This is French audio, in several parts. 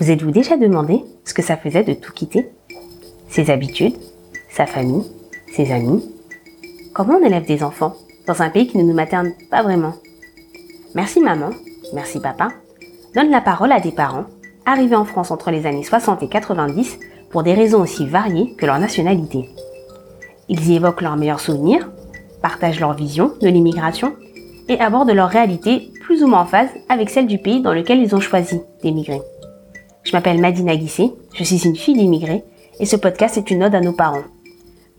Vous êtes-vous déjà demandé ce que ça faisait de tout quitter? Ses habitudes, sa famille, ses amis? Comment on élève des enfants dans un pays qui ne nous materne pas vraiment? Merci maman, merci papa, donne la parole à des parents arrivés en France entre les années 60 et 90 pour des raisons aussi variées que leur nationalité. Ils y évoquent leurs meilleurs souvenirs, partagent leur vision de l'immigration et abordent leur réalité plus ou moins en phase avec celle du pays dans lequel ils ont choisi d'émigrer. Je m'appelle Madina Guissé, je suis une fille d'immigrés et ce podcast est une ode à nos parents.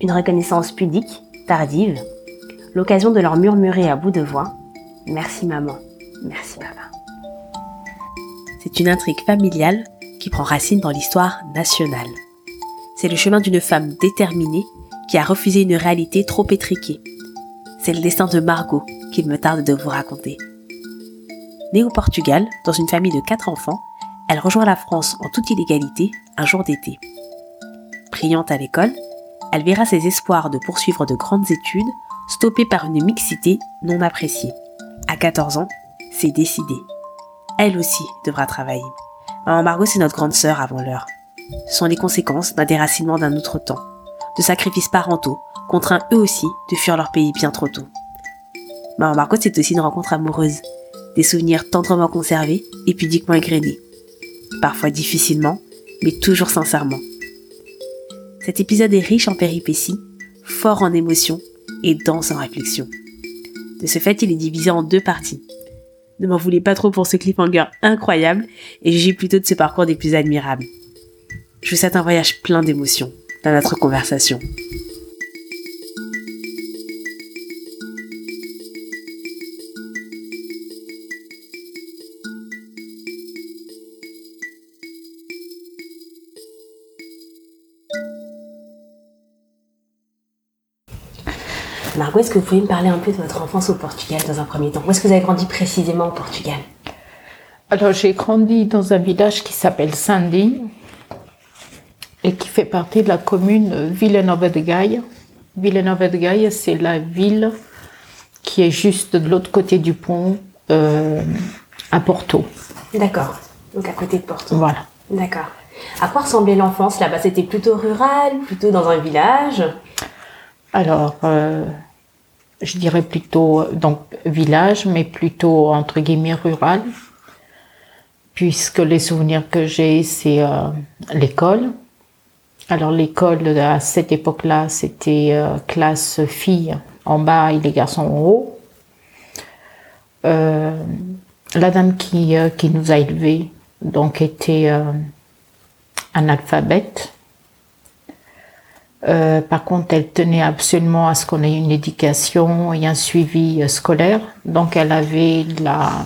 Une reconnaissance pudique, tardive, l'occasion de leur murmurer à bout de voix Merci maman, merci papa. C'est une intrigue familiale qui prend racine dans l'histoire nationale. C'est le chemin d'une femme déterminée qui a refusé une réalité trop étriquée. C'est le destin de Margot qu'il me tarde de vous raconter. Née au Portugal, dans une famille de quatre enfants, elle rejoint la France en toute illégalité un jour d'été. Brillante à l'école, elle verra ses espoirs de poursuivre de grandes études stoppés par une mixité non appréciée. À 14 ans, c'est décidé. Elle aussi devra travailler. Maman Margot, c'est notre grande sœur avant l'heure. Ce sont les conséquences d'un déracinement d'un autre temps, de sacrifices parentaux, contraints eux aussi de fuir leur pays bien trop tôt. Maman Margot, c'est aussi une rencontre amoureuse, des souvenirs tendrement conservés et pudiquement parfois difficilement, mais toujours sincèrement. Cet épisode est riche en péripéties, fort en émotions et dense en réflexions. De ce fait, il est divisé en deux parties. Ne m'en voulez pas trop pour ce cliffhanger incroyable et jugez plutôt de ce parcours des plus admirables. Je vous souhaite un voyage plein d'émotions dans notre conversation. Margot, est-ce que vous pouvez me parler un peu de votre enfance au Portugal dans un premier temps? Où est-ce que vous avez grandi précisément au Portugal? Alors, j'ai grandi dans un village qui s'appelle Sandy et qui fait partie de la commune Villanova de Gaia. Villanova de Gaia, c'est la ville qui est juste de l'autre côté du pont euh, à Porto. D'accord. Donc à côté de Porto. Voilà. D'accord. À quoi ressemblait l'enfance là-bas? C'était plutôt rural, plutôt dans un village? Alors, euh, je dirais plutôt donc village, mais plutôt entre guillemets rural, puisque les souvenirs que j'ai, c'est euh, l'école. Alors l'école à cette époque-là, c'était euh, classe filles en bas et les garçons en haut. Euh, la dame qui, qui nous a élevés donc était analphabète. Euh, par contre, elle tenait absolument à ce qu'on ait une éducation et un suivi euh, scolaire. Donc, elle avait la,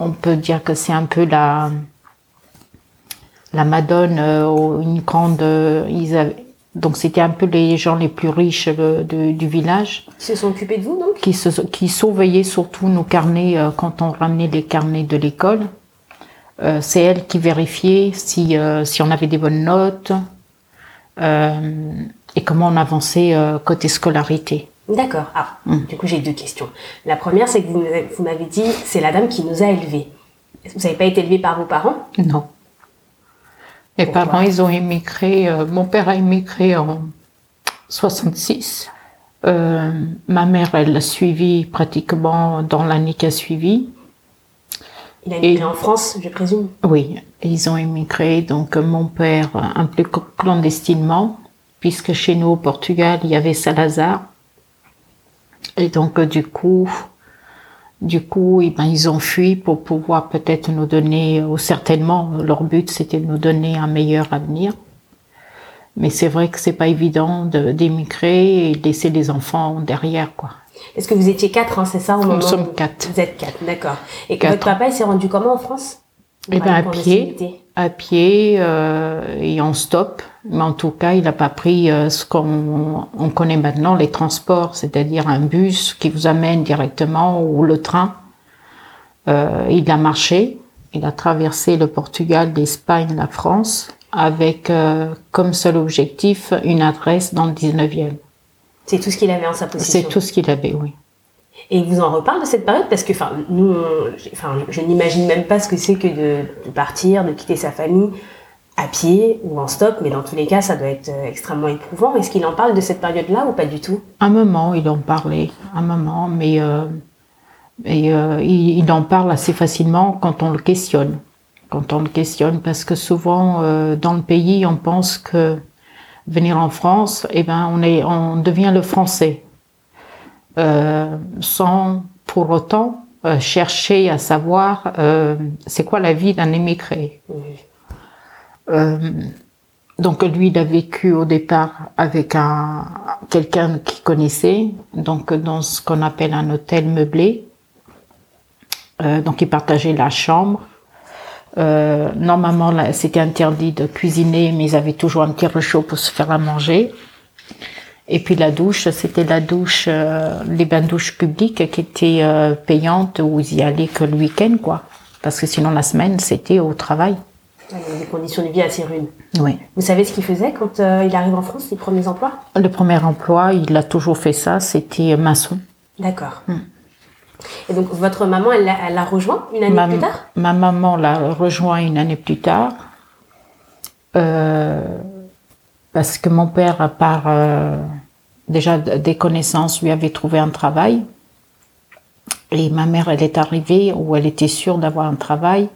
on peut dire que c'est un peu la, la Madone, euh, une grande, ils avaient, donc c'était un peu les gens les plus riches du village. Qui se sont occupés de vous donc? Qui, se, qui surveillaient surtout nos carnets quand on ramenait les carnets de l'école. c'est elle qui vérifiait si, si on avait des bonnes notes, euh, et comment on avançait euh, côté scolarité. D'accord. Ah, mm. du coup, j'ai deux questions. La première, c'est que vous, vous m'avez dit, c'est la dame qui nous a élevés. Vous n'avez pas été élevé par vos parents? Non. Mes parents, ils ont émigré. Euh, mon père a émigré en 66. Euh, ma mère, elle l'a suivi pratiquement dans l'année qui a suivi. Il a émigré en France, je présume Oui, ils ont émigré. Donc, mon père, un peu clandestinement, puisque chez nous au Portugal, il y avait Salazar. Et donc, du coup, du coup, eh ben, ils ont fui pour pouvoir peut-être nous donner, ou certainement, leur but, c'était de nous donner un meilleur avenir. Mais c'est vrai que c'est pas évident d'émigrer et de laisser les enfants derrière, quoi. Est-ce que vous étiez quatre, hein, c'est ça, au moment Nous sommes quatre. Vous êtes quatre, d'accord. Et que votre papa, il s'est rendu comment en France? Eh ben, à pied, à pied euh, et en stop. Mais en tout cas, il n'a pas pris euh, ce qu'on on connaît maintenant, les transports, c'est-à-dire un bus qui vous amène directement ou le train. Euh, il a marché, il a traversé le Portugal, l'Espagne, la France, avec comme seul objectif une adresse dans le 19e. C'est tout ce qu'il avait en sa possession C'est tout ce qu'il avait, oui. Et vous en reparle de cette période parce que, enfin, nous, enfin, je, n'imagine même pas ce que c'est que de, partir, de quitter sa famille à pied ou en stop, mais dans tous les cas, ça doit être euh, extrêmement éprouvant. Est-ce qu'il en parle de cette période-là ou pas du tout? Un moment, il en parlait, un moment, mais euh, et, euh, il, en parle assez facilement quand on le questionne. Quand on le questionne, parce que souvent euh, dans le pays, on pense que venir en France, eh ben, on est, on devient le français, euh, sans pour autant euh, chercher à savoir euh, c'est quoi la vie d'un émigré. donc lui, il a vécu au départ avec un quelqu'un qui connaissait, donc dans ce qu'on appelle un hôtel meublé. donc il partageait la chambre. Euh, normalement, c'était interdit de cuisiner, mais ils avaient toujours un petit réchaud pour se faire à manger. Et puis la douche, c'était la douche, euh, les bains de douche publics qui étaient euh, payantes où ils y allaient que le week-end, quoi. Parce que sinon la semaine, c'était au travail. Il y avait des conditions de vie assez rudes. Oui. Vous savez ce qu'il faisait quand il arrive en France, ses premiers emplois? Le premier emploi, il a toujours fait ça, c'était maçon. D'accord. Hmm. Et donc votre maman, elle l'a rejoint une année plus tard? Ma maman l'a rejoint une année plus tard. Euh, parce que mon père, à part euh, déjà des connaissances, lui avait trouvé un travail. Et ma mère, elle est arrivée où elle était sûre d'avoir un travail.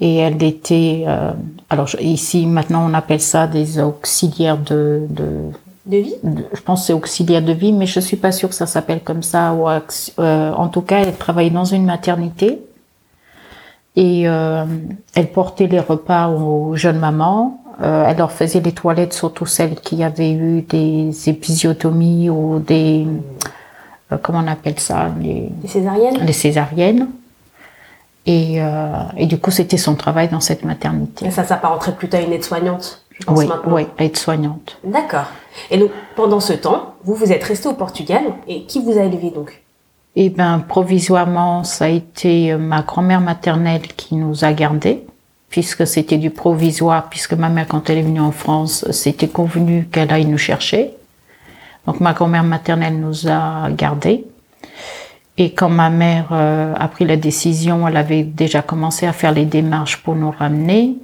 Et elle était, euh, alors ici maintenant on appelle ça des auxiliaires de, de, de vie Je pense c'est auxiliaire de vie, mais je suis pas sûre que ça s'appelle comme ça. Ou, euh, en tout cas, elle travaillait dans une maternité et euh, elle portait les repas aux jeunes mamans. Euh, elle leur faisait les toilettes, surtout celles qui avaient eu des épisiotomies ou des euh, comment on appelle ça les, les césariennes. Les césariennes. Et, euh, et du coup, c'était son travail dans cette maternité. Et ça s'apparenterait plutôt à une aide-soignante, je pense oui, maintenant. Oui, aide-soignante. D'accord. Et donc, pendant ce temps, vous vous êtes resté au Portugal. Et qui vous a élevé donc? Eh ben, provisoirement, ça a été euh, ma grand-mère maternelle qui nous a gardés, puisque c'était du provisoire, puisque ma mère, quand elle est venue en France, c'était convenu qu'elle aille nous chercher. Donc, ma grand-mère maternelle nous a gardés. Et quand ma mère euh, a pris la décision, elle avait déjà commencé à faire les démarches pour nous ramener.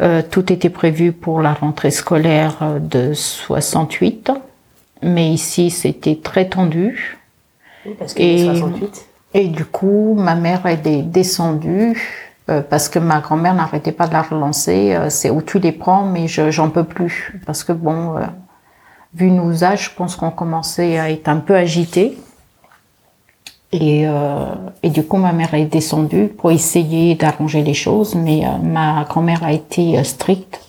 Euh, tout était prévu pour la rentrée scolaire de 68, mais ici c'était très tendu parce et, 68. Et du coup, ma mère, elle est descendue euh, parce que ma grand-mère n'arrêtait pas de la relancer. Euh, c'est où tu les prends, mais j'en peux plus. Parce que bon, euh, vu nos âges, je pense qu'on commençait à être un peu agités. Et, euh, et, du coup, ma mère est descendue pour essayer d'arranger les choses, mais euh, ma grand-mère a été stricte.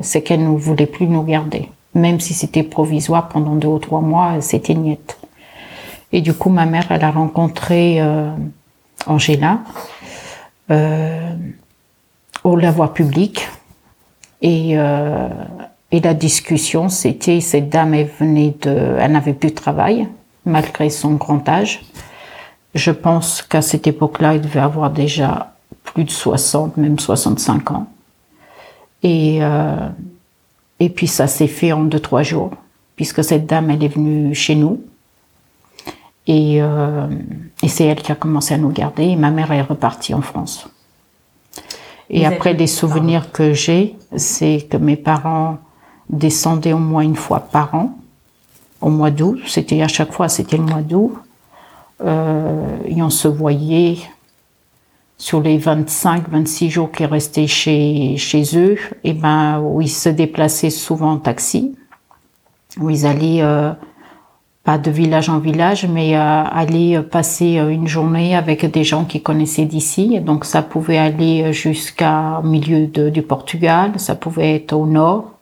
C'est qu'elle ne voulait plus nous garder. Même si c'était provisoire pendant deux ou trois mois, c'était niette. Et du coup, ma mère, elle a rencontré euh, Angela euh, au lavoir public. Et, euh, et la discussion, c'était, cette dame, elle venait de, elle n'avait plus de travail, malgré son grand âge. Je pense qu'à cette époque-là, elle devait avoir déjà plus de 60, même 65 ans. Et, euh, et puis ça s'est fait en deux, trois jours, puisque cette dame, elle est venue chez nous. Et, euh, et c'est elle qui a commencé à nous garder. Et ma mère est repartie en France. Et après, les souvenirs que j'ai, c'est que mes parents descendaient au moins une fois par an, au mois d'août. C'était à chaque fois, c'était le mois d'août. Euh, et on se voyait sur les 25, 26 jours qui restaient chez, chez eux, et ben, où ils se déplaçaient souvent en taxi, où ils allaient euh, pas de village en village, mais euh, aller passer euh, une journée avec des gens qui connaissaient d'ici. Donc ça pouvait aller jusqu'à milieu de, du Portugal, ça pouvait être au nord.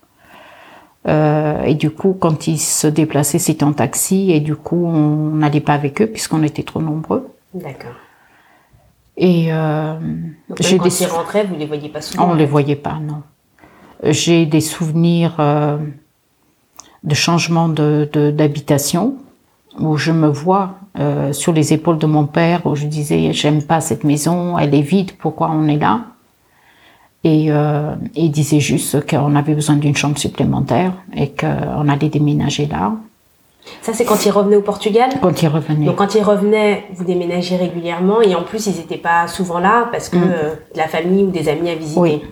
Euh, et du coup, quand ils se déplaçaient, c'était en taxi, et du coup, on n'allait pas avec eux puisqu'on était trop nombreux. D'accord. Et euh, j'ai des ils rentraient, vous les voyez pas souvent. On les voyait pas, non. J'ai des souvenirs. Euh, de changement de d'habitation où je me vois euh, sur les épaules de mon père où je disais j'aime pas cette maison, elle est vide, pourquoi on est là? Et euh, il disait juste qu'on avait besoin d'une chambre supplémentaire et qu'on allait déménager là. Ça, c'est quand ils revenaient au Portugal? Quand ils revenaient. Donc, quand ils revenaient, vous déménagez régulièrement et en plus, ils n'étaient pas souvent là parce que Mm. euh, la famille ou des amis à visiter. Oui.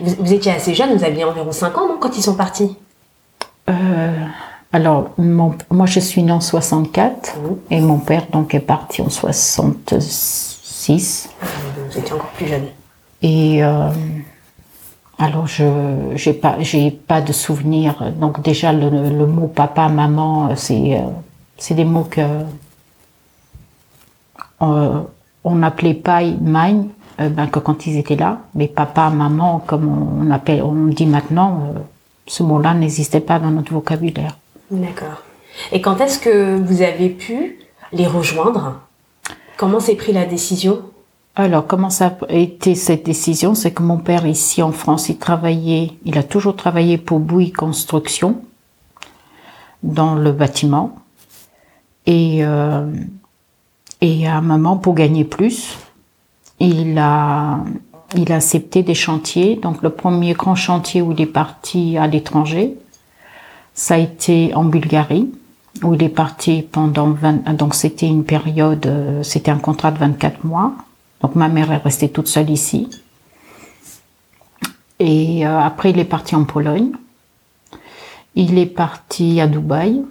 Vous, vous étiez assez jeune, vous aviez environ 5 ans, non, quand ils sont partis? Euh, alors, mon- moi, je suis née en 64 Mhm. et mon père donc est parti en 66. Ah, Vous étiez encore plus jeune. Et euh, alors, je j'ai pas j'ai pas de souvenir. Donc déjà le, le mot papa, maman, c'est euh, c'est des mots que euh, on n'appelait pas mine euh, ben, que quand ils étaient là, mais papa, maman, comme on, on appelle, on dit maintenant, ce mot-là n'existait pas dans notre vocabulaire. D'accord. Et quand est-ce que vous avez pu les rejoindre? Comment s'est pris la décision? Alors, comment ça a été cette décision? C'est que mon père, ici en France, il travaillait, il a toujours travaillé pour Bouygues Construction, dans le bâtiment. Et, euh, et à un moment, pour gagner plus, il a, il a accepté des chantiers. Donc, le premier grand chantier où il est parti à l'étranger, ça a été en Bulgarie, où il est parti pendant 20, donc c'était une période, euh, c'était un contrat de 24 mois. Donc ma mère est restée toute seule ici. Et euh, après, il est parti en Pologne. Il est parti à Dubaï.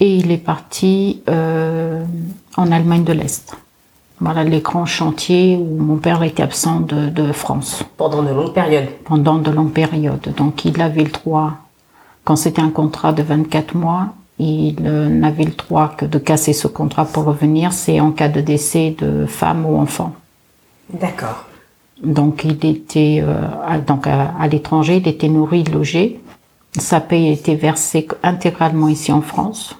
Et il est parti euh, en Allemagne de l'Est. Voilà les grands chantiers où mon père était absent de, de France Pendant de longues périodes. pendant de longues périodes. Donc il avait le droit, quand c'était un contrat de 24 mois, il euh, n'avait le droit que de casser ce contrat pour revenir, c'est en cas de décès de femme ou enfant. D'accord. Donc il était euh, à, donc à, à l'étranger, il était nourri, logé. Sa paye était versée intégralement ici en France.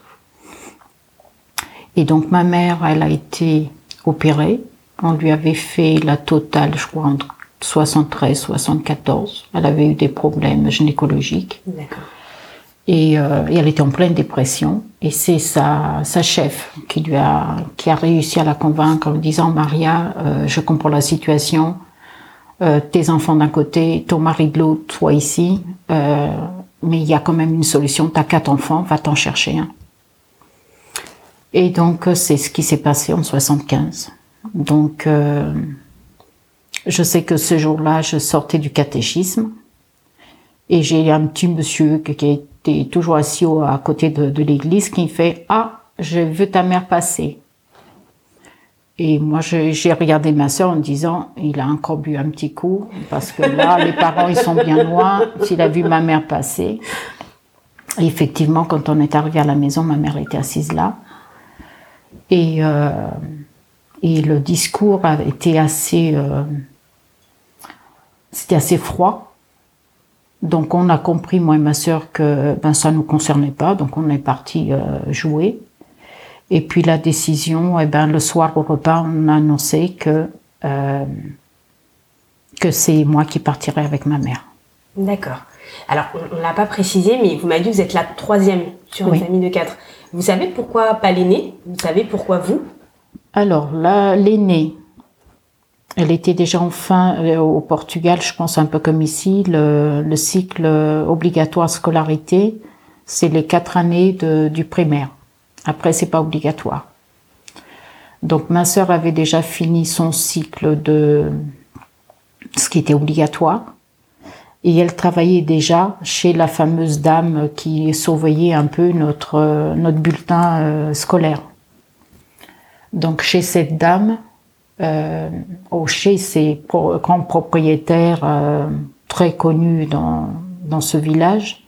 Et donc ma mère, elle a été opérée. On lui avait fait la totale, je crois, entre 73, 74. Elle avait eu des problèmes gynécologiques. D'accord. Et, euh, elle était en pleine dépression. Et c'est sa, sa chef qui lui a, qui a réussi à la convaincre en lui disant Maria, euh, je comprends la situation. Euh, tes enfants d'un côté, ton mari de l'autre, toi ici. Euh, mais il y a quand même une solution. T'as quatre enfants, va t'en chercher un. Et donc euh, c'est ce qui s'est passé en 75. Donc euh, je sais que ce jour-là, je sortais du catéchisme. Et j'ai un petit monsieur qui toujours assis au- à côté de, de l'église qui fait Ah, je veux ta mère passer. Et moi, j'ai regardé ma soeur en me disant Il a encore bu un petit coup, parce que là, les parents, ils sont bien loin. S'il a vu ma mère passer. Et effectivement, quand on est arrivé à la maison, ma mère était assise là. Et, euh, et le discours a été assez. euh, C'était assez froid. Donc on a compris, moi et ma sœur, que ben, ça ne nous concernait pas, donc on est parti euh, jouer. Et puis la décision, eh ben, le soir au repas, on a annoncé que, euh, que c'est moi qui partirai avec ma mère. D'accord. Alors, on ne l'a pas précisé, mais vous m'avez dit que vous êtes la troisième sur une Oui. famille de quatre. Vous savez pourquoi pas l'aîné Vous savez pourquoi vous? Alors là, l'aînée, elle était déjà enfin euh, au Portugal, je pense un peu comme ici, le, le cycle obligatoire scolarité, c'est les quatre années de- du primaire. Après, c'est pas obligatoire. Donc ma sœur avait déjà fini son cycle de ce qui était obligatoire. Et elle travaillait déjà chez la fameuse dame qui surveillait un peu notre, notre bulletin euh, scolaire. Donc chez cette dame, euh, ou chez ces pro- grands propriétaires euh, très connus dans, dans ce village,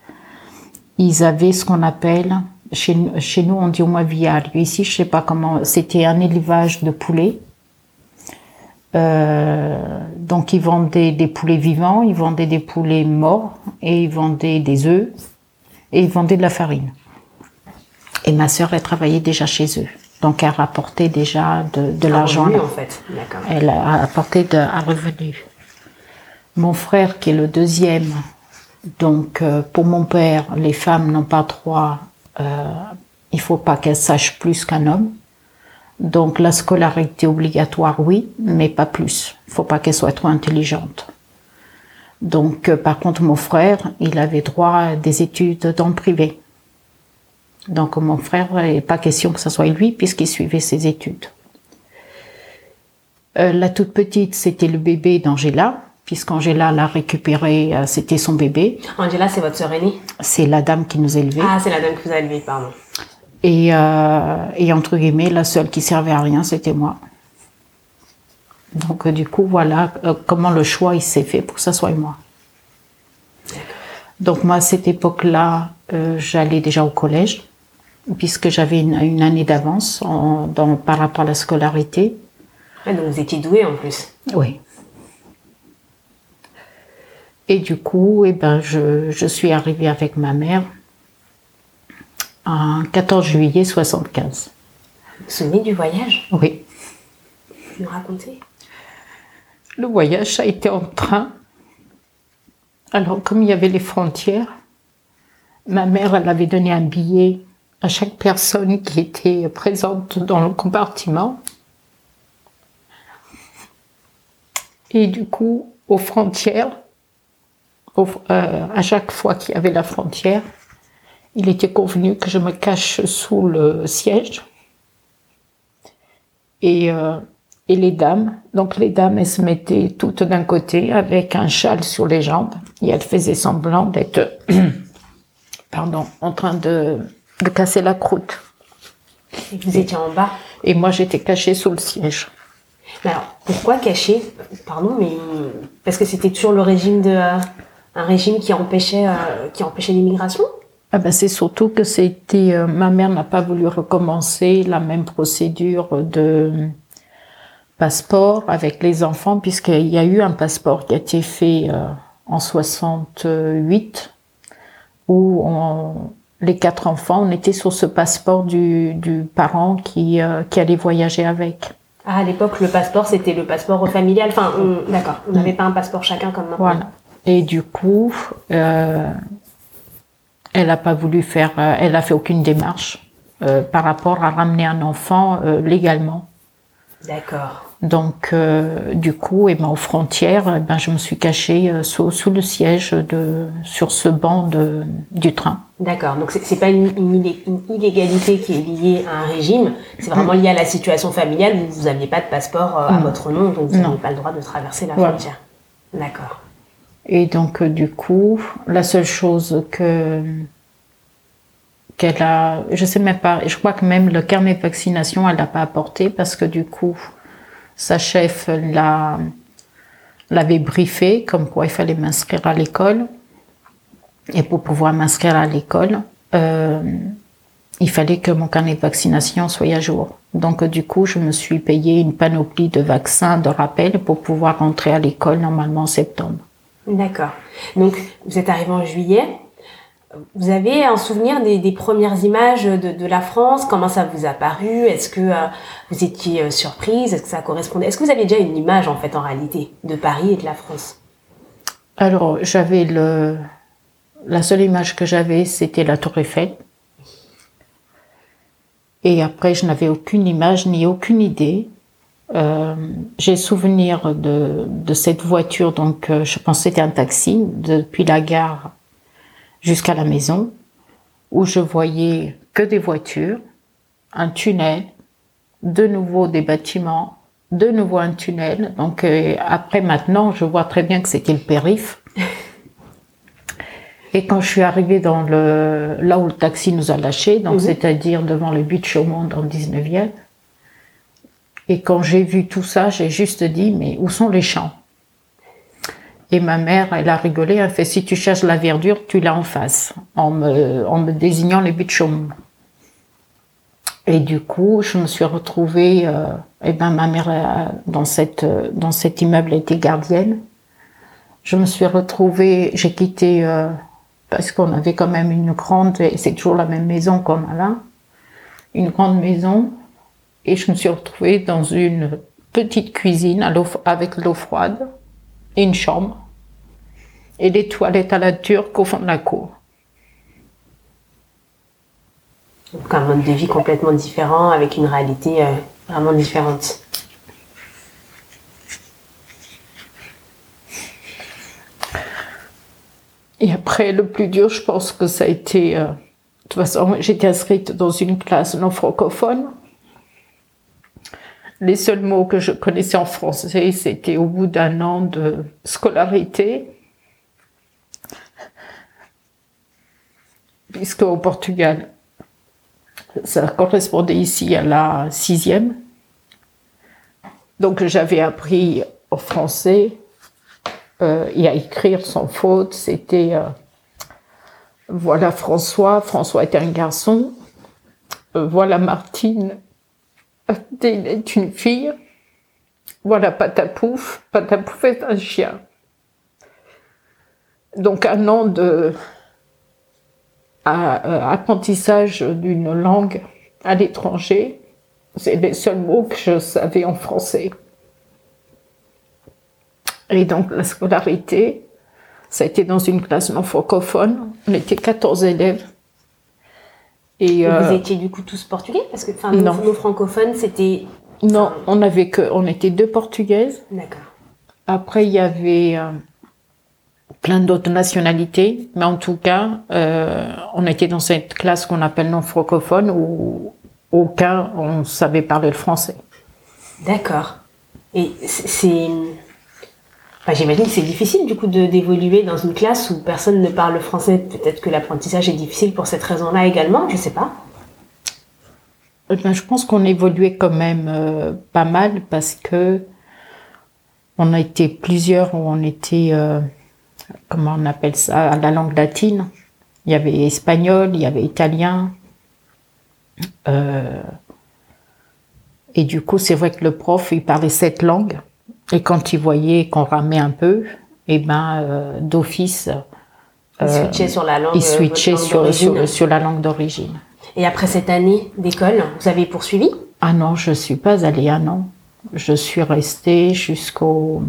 ils avaient ce qu'on appelle, chez, chez nous on dit au moins vial, ici je sais pas comment, c'était un élevage de poulets. Euh, donc ils vendaient des poulets vivants, ils vendaient des poulets morts et ils vendaient des œufs et ils vendaient de la farine. Et ma sœur, elle travaillait déjà chez eux. Donc elle rapportait déjà de, l'argent. en fait. Elle a apporté de, un revenu. Mon frère, qui est le deuxième, donc euh, pour mon père, les femmes n'ont pas droit, euh, il faut pas qu'elles sachent plus qu'un homme. Donc la scolarité obligatoire, oui, mais pas plus. Il faut pas qu'elles soient trop intelligentes. Donc euh, par contre, mon frère, il avait droit à des études dans le privé. Donc mon frère, il n'est pas question que ce soit lui puisqu'il suivait ses études. Euh, la toute petite, c'était le bébé d'Angela, puisqu'Angela l'a récupéré, euh, c'était son bébé. Angela, c'est votre sœur aînée? C'est la dame qui nous élevait. Ah, c'est la dame qui vous a élevé, pardon. Et, euh, et entre guillemets, la seule qui servait à rien, c'était moi. Donc du coup, voilà comment le choix il s'est fait pour que ça soit moi. Donc moi, à cette époque-là, j'allais déjà au collège, puisque j'avais une, année d'avance par rapport à la scolarité. Ah, donc vous étiez douée en plus. Oui. Et du coup, eh ben, je, je suis arrivée avec ma mère en 14 juillet 75. Vous vous souvenez du voyage? Oui. Vous nous racontez? Le voyage a été en train. Alors, comme il y avait les frontières, ma mère, elle avait donné un billet à chaque personne qui était présente dans le compartiment. Et du coup, aux frontières, euh, à chaque fois qu'il y avait la frontière, il était convenu que je me cache sous le siège. Et, euh, et les dames, donc les dames, elles se mettaient toutes d'un côté avec un châle sur les jambes et elles faisaient semblant d'être, pardon, en train de, de casser la croûte. Et vous étiez en bas Et moi, j'étais cachée sous le siège. alors, pourquoi cacher? Pardon, mais parce que c'était toujours le régime de un régime qui empêchait euh, qui empêchait l'immigration? Ah ben c'est surtout que c'était euh, ma mère n'a pas voulu recommencer la même procédure de passeport avec les enfants puisqu'il y a eu un passeport qui a été fait euh, en 68 où on, les quatre enfants, on était sur ce passeport du, du parent qui, euh, qui allait voyager avec. Ah, à l'époque, le passeport, c'était le passeport familial. Enfin, d'accord, on n'avait pas un passeport chacun comme maintenant. Voilà. Et du coup, euh, elle n'a pas voulu faire, euh, elle a fait aucune démarche euh, par rapport à ramener un enfant euh, légalement. D'accord. Donc, euh, du coup, et ben, aux frontières, eh ben, je me suis cachée euh, sous, sous, le siège de, sur ce banc de, du train. D'accord. Donc, c'est pas une, une, illégalité qui est liée à un régime. C'est vraiment lié à la situation familiale vous n'aviez pas de passeport euh, à votre nom, donc vous n'avez pas le droit de traverser la voilà. frontière. D'accord. Et donc, du coup, la seule chose que qu'elle a, je sais même pas, je crois que même le carnet de vaccination, elle l'a pas apporté parce que du coup, sa chef l'a, l'avait briefé comme quoi il fallait m'inscrire à l'école. Et pour pouvoir m'inscrire à l'école, euh, il fallait que mon carnet de vaccination soit à jour. Donc du coup, je me suis payé une panoplie de vaccins de rappel pour pouvoir rentrer à l'école normalement en septembre. D'accord. Donc vous êtes arrivé en juillet. Vous avez un souvenir des, premières images de, la France? Comment ça vous a paru? Est-ce que euh, vous étiez euh, surprise? Est-ce que ça correspondait? Est-ce que vous aviez déjà une image en fait en réalité de Paris et de la France? Alors j'avais la seule image que j'avais c'était la Tour Eiffel. Et après je n'avais aucune image ni aucune idée. Euh, j'ai souvenir de, cette voiture, donc je pense que c'était un taxi depuis la gare jusqu'à la maison où je voyais que des voitures, un tunnel, de nouveau des bâtiments, de nouveau un tunnel. Donc euh, après maintenant, je vois très bien que c'était le périph. Et quand je suis arrivée dans le là où le taxi nous a lâchés, donc mmh. c'est-à-dire devant le but de Chaumont dans le 19e, et quand j'ai vu tout ça, j'ai juste dit mais où sont les champs? Et ma mère, elle a rigolé, elle fait si tu cherches la verdure, tu l'as en face, en me, en me désignant les buts de. Et du coup, je me suis retrouvée, euh, et ben ma mère euh, dans cette dans cet immeuble était gardienne. Je me suis retrouvée, j'ai quitté euh, parce qu'on avait quand même une grande, et c'est toujours la même maison qu'on a là, une grande maison, et je me suis retrouvée dans une petite cuisine avec l'eau froide et une chambre et des toilettes à la turque au fond de la cour. Donc un mode de vie complètement différent avec une réalité euh, vraiment différente. Et après, le plus dur, je pense que ça a été euh, toute façon, j'étais inscrite dans une classe non francophone. Les seuls mots que je connaissais en français, c'était au bout d'un an de scolarité. Puisque au Portugal, ça correspondait ici à la sixième. Donc j'avais appris au français euh, et à écrire sans faute. C'était euh, voilà François, François était un garçon. Euh, voilà Martine, est une fille. Voilà Patapouf, Patapouf est un chien. Donc un an de apprentissage d'une langue à l'étranger, c'est les seuls mots que je savais en français. Et donc la scolarité, ça a été dans une classe non francophone. On était 14 élèves. Et, vous euh, étiez du coup tous portugais Parce que enfin, nos, nos francophones, c'était. Non, on avait que, on était deux portugaises. D'accord. Après, il y avait euh, plein d'autres nationalités, mais en tout cas, euh, on était dans cette classe qu'on appelle non francophone où aucun on savait parler le français. D'accord. Et c'est J'imagine que c'est difficile du coup d'évoluer dans une classe où personne ne parle français. Peut-être que l'apprentissage est difficile pour cette raison-là également, je ne sais pas. Eh ben, je pense qu'on évoluait quand même euh, pas mal parce que on a été plusieurs où on était, euh, comment on appelle ça, à la langue latine. Il y avait espagnol, il y avait italien. Euh, et du coup, c'est vrai que le prof, il parlait sept langues. Et quand il voyait qu'on ramait un peu, eh ben, euh, d'office, euh, switchait sur la langue, il switchait sur, sur, sur, la langue d'origine. Et après cette année d'école, vous avez poursuivi? Ah non, je suis pas allée un an. Je suis restée jusqu'au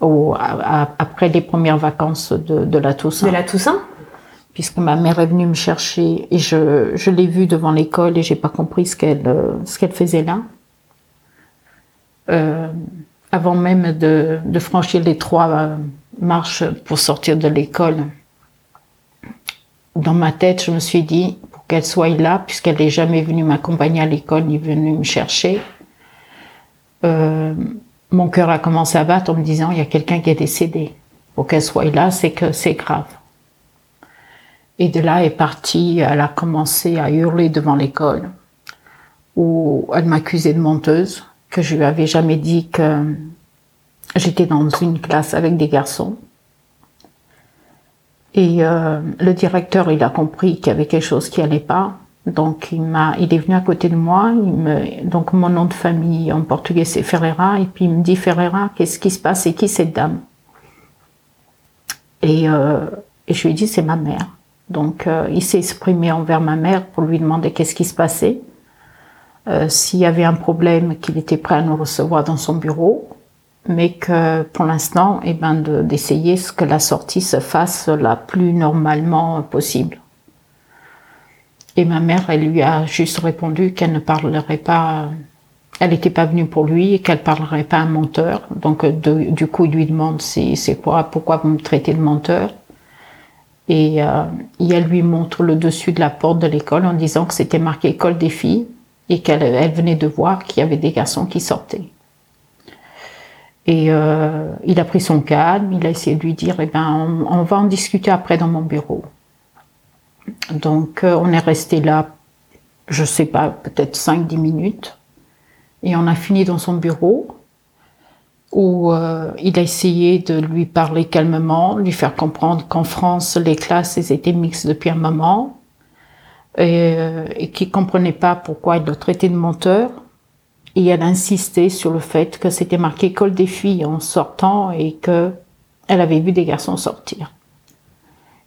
au, après les premières vacances de, de la Toussaint. De la Toussaint? Puisque ma mère est venue me chercher et je, je l'ai vue devant l'école et j'ai pas compris ce qu'elle ce qu'elle faisait là. Euh, avant même de, franchir les trois euh, marches pour sortir de l'école, dans ma tête, je me suis dit, pour qu'elle soit là, puisqu'elle n'est jamais venue m'accompagner à l'école ni venue me chercher, euh, mon cœur a commencé à battre en me disant, il y a quelqu'un qui est décédé. Pour qu'elle soit là, c'est que c'est grave. Et de là est partie, elle a commencé à hurler devant l'école, où elle m'accusait de menteuse que je lui avais jamais dit que j'étais dans une classe avec des garçons. Et euh, le directeur, il a compris qu'il y avait quelque chose qui allait pas. Donc il m'a, il est venu à côté de moi. Il me, donc mon nom de famille en portugais c'est Ferreira. Et puis il me dit Ferreira, qu'est-ce qui se passe C'est qui cette dame? Et, euh, et je lui ai dit c'est ma mère. Donc euh, il s'est exprimé envers ma mère pour lui demander qu'est-ce qui se passait. Euh, s'il y avait un problème, qu'il était prêt à nous recevoir dans son bureau, mais que pour l'instant, eh ben, d'essayer ce que la sortie se fasse la plus normalement possible. Et ma mère, elle lui a juste répondu qu'elle ne parlerait pas, elle n'était pas venue pour lui et qu'elle parlerait pas à un menteur. Donc, du coup, il lui demande c'est quoi, pourquoi vous me traitez de menteur? Et, euh, et elle lui montre le dessus de la porte de l'école en disant que c'était marqué école des filles et qu'elle elle venait de voir qu'il y avait des garçons qui sortaient. Et euh, il a pris son calme, il a essayé de lui dire, eh ben, on, va en discuter après dans mon bureau. Donc euh, on est resté là, je sais pas, peut-être 5-10 minutes, et on a fini dans son bureau où euh, il a essayé de lui parler calmement, lui faire comprendre qu'en France les classes étaient mixtes depuis un moment, et, euh, et qui comprenait pas pourquoi il le traitait de menteur. Et elle insistait sur le fait que c'était marqué école des filles en sortant et que elle avait vu des garçons sortir.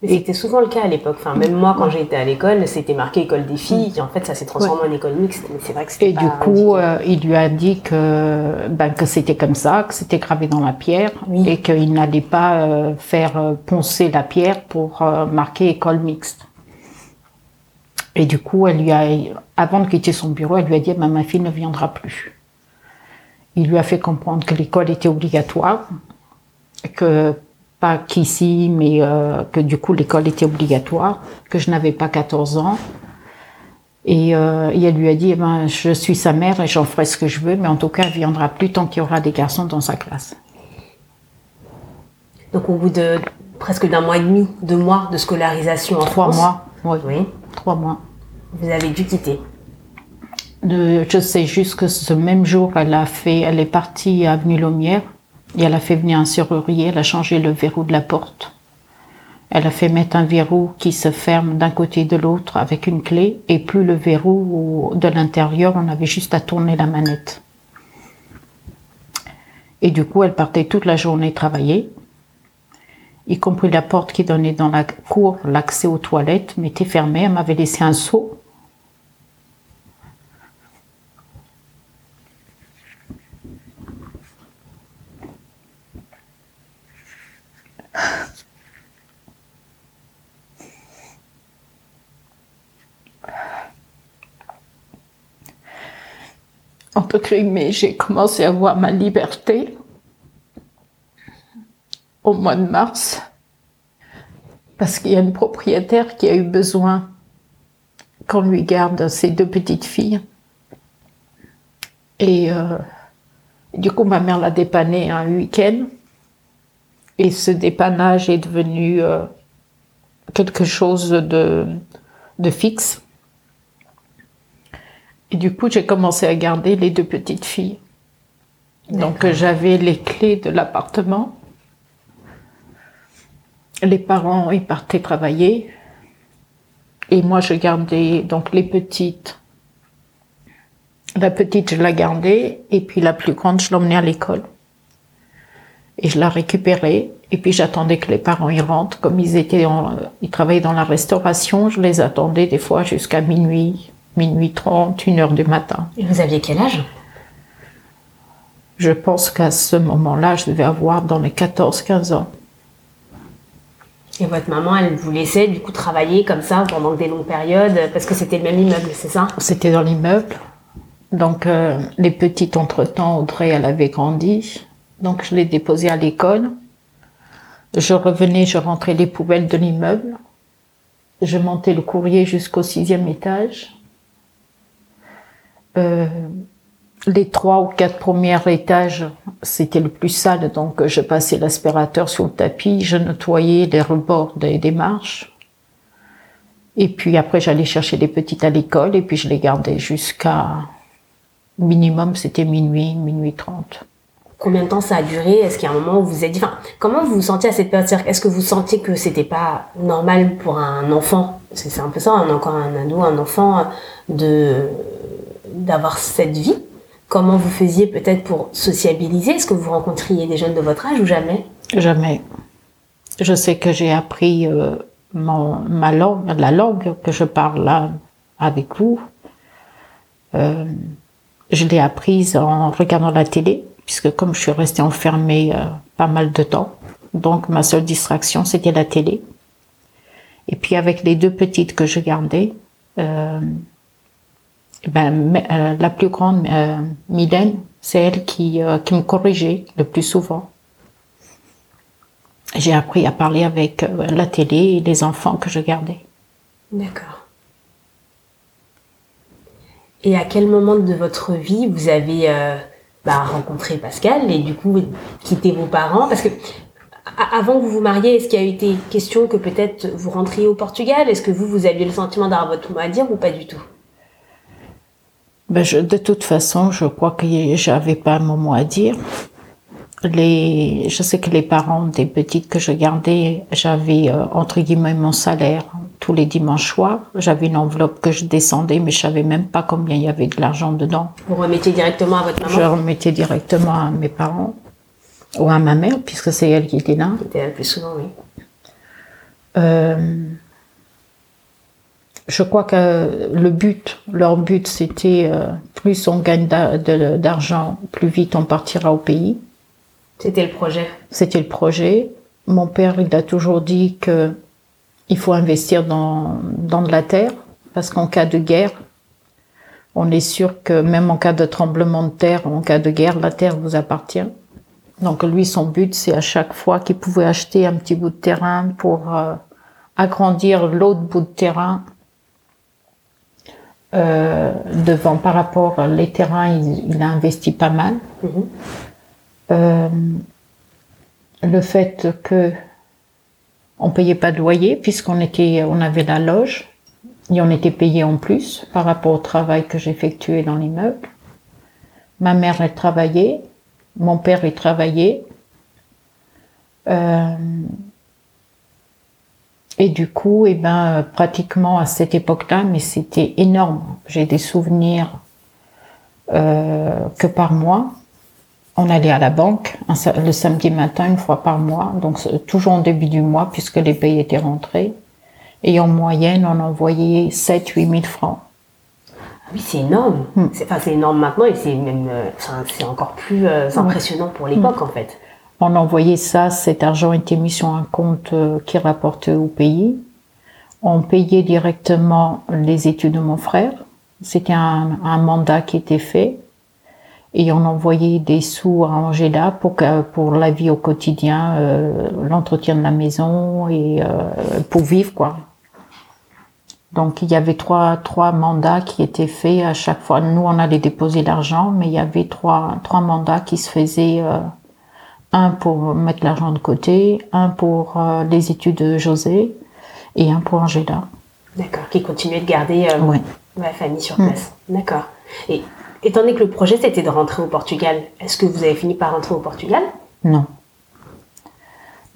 C'était souvent le cas à l'époque. Enfin, même moi, quand j'étais à l'école, c'était marqué école des filles. Et en fait, ça s'est transformé en école mixte. Mais c'est vrai que c'était Et du coup, euh, il lui a dit que, ben, que c'était comme ça, que c'était gravé dans la pierre et qu'il n'allait pas euh, faire poncer la pierre pour marquer école mixte. Et du coup, elle lui a, avant de quitter son bureau, elle lui a dit, ma fille ne viendra plus. Il lui a fait comprendre que l'école était obligatoire, que pas qu'ici, mais euh, que du coup l'école était obligatoire, que je n'avais pas 14 ans. Et, euh, et elle lui a dit, eh ben, je suis sa mère et j'en ferai ce que je veux, mais en tout cas, elle viendra plus tant qu'il y aura des garçons dans sa classe. Donc au bout de presque d'un mois et demi, deux mois de scolarisation en Trois France, mois, oui, oui, trois mois. Vous avez dû quitter. Je sais juste que ce même jour, elle a fait, elle est partie à Avenue Lumière et elle a fait venir un serrurier, elle a changé le verrou de la porte. Elle a fait mettre un verrou qui se ferme d'un côté et de l'autre avec une clé et plus le verrou de l'intérieur, on avait juste à tourner la manette. Et du coup, elle partait toute la journée travailler, y compris la porte qui donnait dans la cour, l'accès aux toilettes, mais était fermée. Elle m'avait laissé un seau entre guillemets, j'ai commencé à avoir ma liberté au mois de mars parce qu'il y a une propriétaire qui a eu besoin qu'on lui garde ses deux petites filles. Et euh, du coup, ma mère l'a dépanné un week-end. Et ce dépannage est devenu euh, quelque chose de, de fixe. Et du coup, j'ai commencé à garder les deux petites filles. Donc, j'avais les clés de l'appartement. Les parents, ils partaient travailler. Et moi, je gardais donc les petites. La petite, je la gardais. Et puis la plus grande, je l'emmenais à l'école. Et je la récupérais. Et puis j'attendais que les parents y rentrent. Comme ils étaient, en- ils travaillaient dans la restauration, je les attendais des fois jusqu'à minuit, minuit 30, une heure du matin. Et vous aviez quel âge? Je pense qu'à ce moment-là, je devais avoir dans les 14-15 ans. Et votre maman, elle vous laissait du coup travailler comme ça pendant des longues périodes parce que c'était le même immeuble, c'est ça? C'était dans l'immeuble. Donc, euh, les petites, entre-temps, Audrey, elle avait grandi. Donc, je l'ai déposée à l'école. Je revenais, je rentrais les poubelles de l'immeuble. Je montais le courrier jusqu'au sixième étage. Euh, les trois ou quatre premiers étages, c'était le plus sale, donc je passais l'aspirateur sur le tapis, je nettoyais les rebords des, marches. Et puis après, j'allais chercher les petites à l'école et puis je les gardais jusqu'à minimum, c'était minuit, minuit 30. Combien de temps ça a duré? Est-ce qu'il y a un moment où vous vous êtes dit, comment vous vous sentiez à cette période? Est-ce que vous sentiez que c'était pas normal pour un enfant? C'est un peu ça, on a encore un ado, un enfant, de d'avoir cette vie. Comment vous faisiez peut-être pour sociabiliser? Est-ce que vous rencontriez des jeunes de votre âge ou jamais? Jamais. Je sais que j'ai appris euh, mon, ma langue, la langue que je parle là avec vous. Euh, je l'ai apprise en regardant la télé, puisque comme je suis restée enfermée euh, pas mal de temps, donc ma seule distraction c'était la télé. Et puis avec les deux petites que je gardais, euh, ben, euh, la plus grande, euh, c'est elle qui, euh, qui me corrigeait le plus souvent. J'ai appris à parler avec euh, la télé et les enfants que je gardais. D'accord. Et à quel moment de votre vie vous avez euh, bah, rencontré Pascal et du coup quitté vos parents? Parce que avant que vous vous mariez, est-ce qu'il y a été question que peut-être vous rentriez au Portugal? Est-ce que vous, vous aviez le sentiment d'avoir votre mot à dire ou pas du tout? Ben, je, de toute façon, je crois que j'avais pas mon mot à dire. Les, je sais que les parents des petites que je gardais, j'avais euh, entre guillemets mon salaire tous les dimanches soirs. J'avais une enveloppe que je descendais, mais je savais même pas combien il y avait de l'argent dedans. Vous remettiez directement à votre Je maman remettais directement à mes parents ou à ma mère, puisque c'est elle qui était là. C'était le plus souvent, oui. Euh, je crois que le but, leur but, c'était euh, plus on gagne d'argent, plus vite on partira au pays. C'était le projet. C'était le projet. Mon père, il a toujours dit que il faut investir dans, dans de la terre, parce qu'en cas de guerre, on est sûr que même en cas de tremblement de terre, en cas de guerre, la terre vous appartient. Donc lui, son but, c'est à chaque fois qu'il pouvait acheter un petit bout de terrain pour euh, agrandir l'autre bout de terrain euh, devant par rapport les terrains, il, a investi pas mal. Mhm. Euh, le fait que on payait pas de loyer puisqu'on était, on avait la loge et on était payé en plus par rapport au travail que j'effectuais dans l'immeuble. Ma mère, elle travaillait, mon père, il travaillait. Euh, et du coup, eh ben, pratiquement à cette époque-là, mais c'était énorme. J'ai des souvenirs euh, que par mois, on allait à la banque le samedi matin une fois par mois, donc toujours en début du mois puisque les pays étaient rentrés. Et en moyenne, on envoyait 7-8 000 francs. Ah oui, c'est énorme. Hmm. C'est énorme maintenant et c'est même euh, c'est encore plus euh, impressionnant pour l'époque en fait. On envoyait ça, cet argent était mis sur un compte euh, qui rapportait au pays. On payait directement les études de mon frère. C'était un, mandat qui était fait. Et on envoyait des sous à Angela pour, pour la vie au quotidien, euh, l'entretien de la maison et euh, pour vivre quoi. Donc il y avait trois, trois mandats qui étaient faits à chaque fois. Nous on allait déposer l'argent, mais il y avait trois, trois mandats qui se faisaient un pour mettre l'argent de côté, un pour euh, les études de José et un pour Angela. D'accord, qui continuait de garder euh, la famille sur mm. place. D'accord. Et étant donné que le projet c'était de rentrer au Portugal, est-ce que vous avez fini par rentrer au Portugal? Non.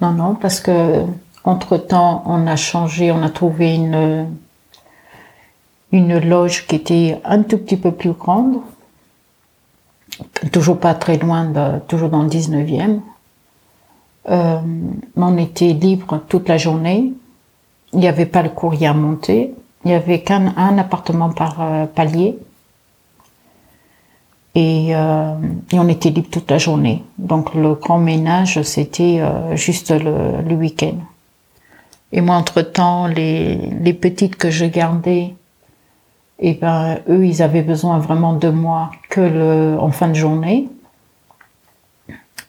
Non, non, parce que entre temps on a changé, on a trouvé une une loge qui était un tout petit peu plus grande toujours pas très loin, de, toujours dans le 19e. Euh, on était libre toute la journée. Il n'y avait pas le courrier à monter. Il n'y avait qu'un un appartement par euh, palier. Et, euh, et, on était libre toute la journée. Donc le grand ménage, c'était euh, juste le, le week-end. Et moi, entre-temps, les, les petites que je gardais, et ben eux ils avaient besoin vraiment de moi que le en fin de journée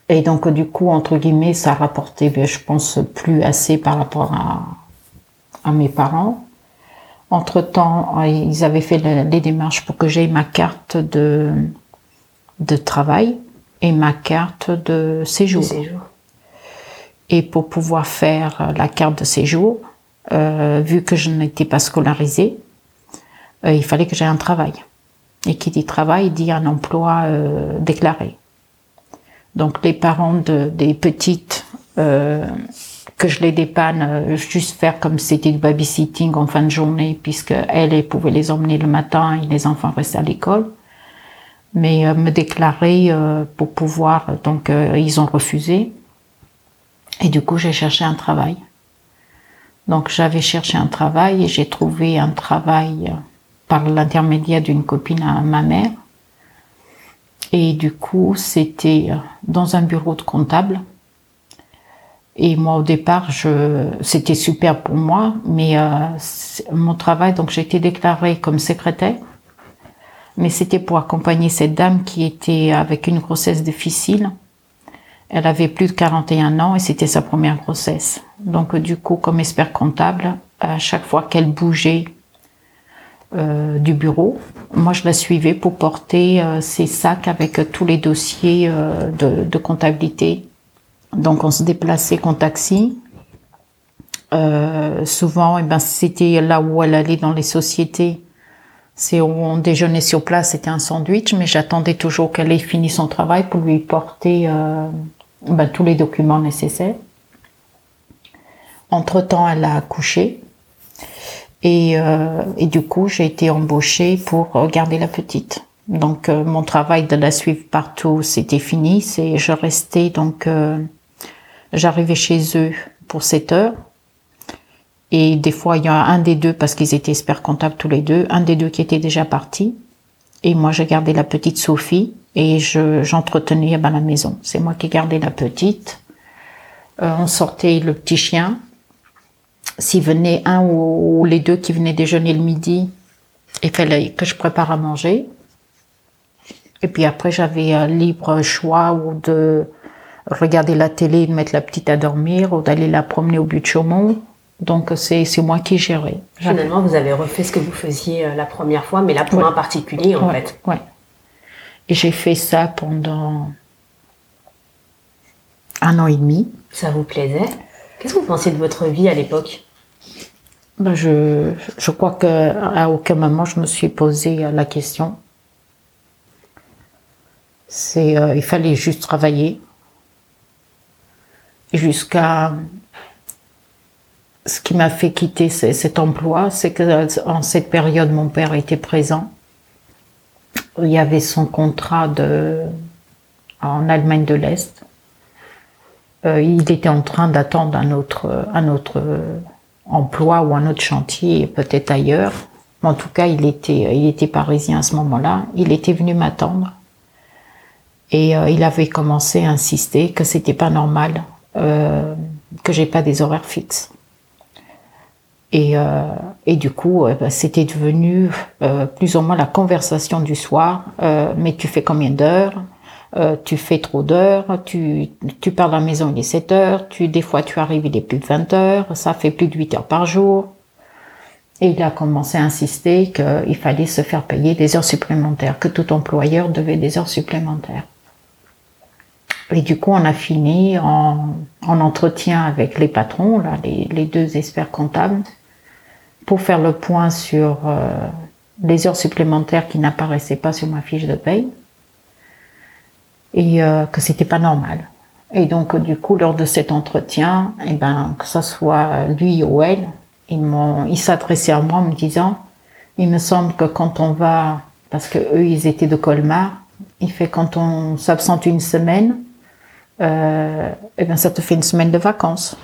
et donc du coup entre guillemets ça rapportait ben, je pense plus assez par rapport à, à mes parents entre temps ils avaient fait les démarches pour que j'aie ma carte de de travail et ma carte de séjour. séjour. Et pour pouvoir faire la carte de séjour, euh, vu que je n'étais pas scolarisée, euh, il fallait que j'aie un travail. Et qui dit travail dit un emploi euh, déclaré. Donc les parents de, des petites euh, que je les dépanne, euh, juste faire comme c'était du babysitting en fin de journée, puisque elle, elle pouvait les emmener le matin et les enfants restaient à l'école. Mais euh, me déclarer pour pouvoir, donc ils ont refusé. Et du coup, j'ai cherché un travail. Donc j'avais cherché un travail et j'ai trouvé un travail par l'intermédiaire d'une copine à ma mère. Et du coup, c'était dans un bureau de comptable. Et moi, au départ, je, c'était super pour moi, mais euh, mon travail, donc j'ai été déclarée comme secrétaire, mais c'était pour accompagner cette dame qui était avec une grossesse difficile. Elle avait plus de 41 ans et c'était sa première grossesse. Donc du coup, comme expert comptable, à chaque fois qu'elle bougeait euh, du bureau. Moi, je la suivais pour porter euh, ses sacs avec euh, tous les dossiers de, de, comptabilité. Donc, on se déplaçait en taxi. souvent, et eh ben, c'était là où elle allait dans les sociétés. C'est où on déjeunait sur place, c'était un sandwich, mais j'attendais toujours qu'elle ait fini son travail pour lui porter ben, tous les documents nécessaires. Entre-temps, elle a accouché. Et, euh, du coup, j'ai été embauchée pour garder la petite. Donc, euh, mon travail de la suivre partout, c'était fini. C'est, je restais donc, euh, j'arrivais chez eux pour 7 heures. Et des fois, il y a un des deux, parce qu'ils étaient experts comptables tous les deux, un des deux qui était déjà parti. Et moi, j'ai gardé la petite Sophie et je, j'entretenais à la maison. C'est moi qui gardais la petite. Euh, on sortait le petit chien s'il venait un ou, les deux qui venaient déjeuner le midi, il fallait que je prépare à manger. Et puis après, j'avais un libre choix ou de regarder la télé, de mettre la petite à dormir, ou d'aller la promener au but de Chaumont. Donc c'est moi qui gérais. Finalement, vous avez refait ce que vous faisiez la première fois, mais là pour un particulier en fait. Ouais. Et j'ai fait ça pendant un an et demi. Ça vous plaisait? Qu'est-ce que vous pensiez de votre vie à l'époque? Je, je crois qu'à aucun moment je me suis posé la question. Euh, il fallait juste travailler jusqu'à ce qui m'a fait quitter cet emploi, c'est que en cette période mon père était présent. Il y avait son contrat en Allemagne de l'Est euh, il était en train d'attendre un autre, euh, emploi ou un autre chantier, peut-être ailleurs. En tout cas, il était, il était parisien à ce moment-là. Il était venu m'attendre et euh, il avait commencé à insister que c'était pas normal euh, que j'ai pas des horaires fixes. Et, euh, et du coup, bah, c'était devenu plus ou moins la conversation du soir. mais tu fais combien d'heures? Euh, tu fais trop d'heures, tu, tu pars de la maison, il est 7 heures, tu, des fois tu arrives, il est plus de 20 heures, ça fait plus de 8 heures par jour. Et il a commencé à insister qu'il fallait se faire payer des heures supplémentaires, que tout employeur devait des heures supplémentaires. Et du coup, on a fini en, en entretien avec les patrons, là, les, les, deux experts comptables, pour faire le point sur euh, les heures supplémentaires qui n'apparaissaient pas sur ma fiche de paye et euh, que c'était pas normal. Et donc du coup lors de cet entretien, et eh ben que ce soit lui ou elle, ils m'ont, ils s'adressaient à moi en me disant, il me semble que quand on va, parce que eux ils étaient de Colmar, il fait quand on s'absente une semaine, euh, eh ben ça te fait une semaine de vacances.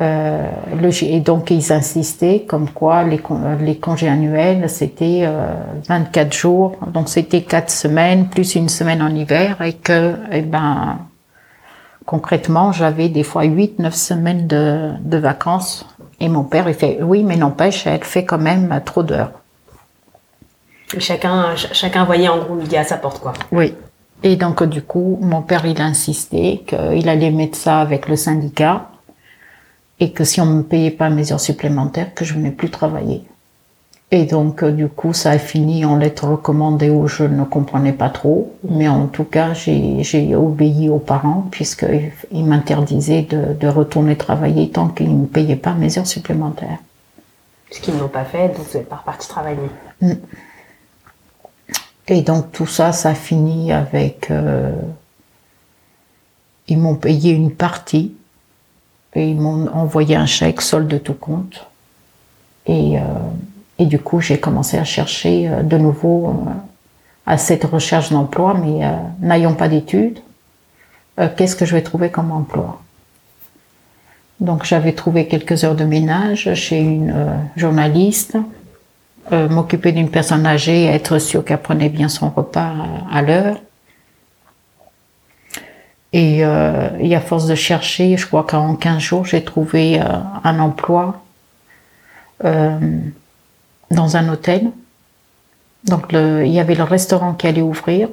Euh, le, et donc ils insistaient comme quoi les, les congés annuels c'était euh, 24 jours, donc c'était 4 semaines plus une semaine en hiver et que eh ben concrètement j'avais des fois 8-9 semaines de, de vacances et mon père il fait oui mais n'empêche elle fait quand même trop d'heures. Chacun chacun voyait en gros midi à sa porte quoi. Oui. Et donc du coup mon père il a insisté qu'il allait mettre ça avec le syndicat et que si on me payait pas mes heures supplémentaires, que je venais plus travailler. Et donc, euh, du coup, ça a fini en lettre recommandée où je ne comprenais pas trop. Mais en tout cas, j'ai obéi aux parents puisqu'ils m'interdisaient de, de, retourner travailler tant qu'ils ne me payaient pas mes heures supplémentaires. Ce qu'ils n'ont pas fait, donc vous n'êtes pas reparti travailler. Mm. Et donc, tout ça, ça a fini avec... Euh, ils m'ont payé une partie et ils m'ont envoyé un chèque solde de tout compte. Et, euh, et du coup, j'ai commencé à chercher euh, de nouveau euh, à cette recherche d'emploi, mais n'ayant pas d'études, qu'est-ce que je vais trouver comme emploi? Donc j'avais trouvé quelques heures de ménage chez une journaliste, m'occuper d'une personne âgée, être sûr qu'elle prenait bien son repas à l'heure. Et, euh, et, à force de chercher, je crois qu'en 15 jours, j'ai trouvé euh, un emploi euh, dans un hôtel. Donc le, il y avait le restaurant qui allait ouvrir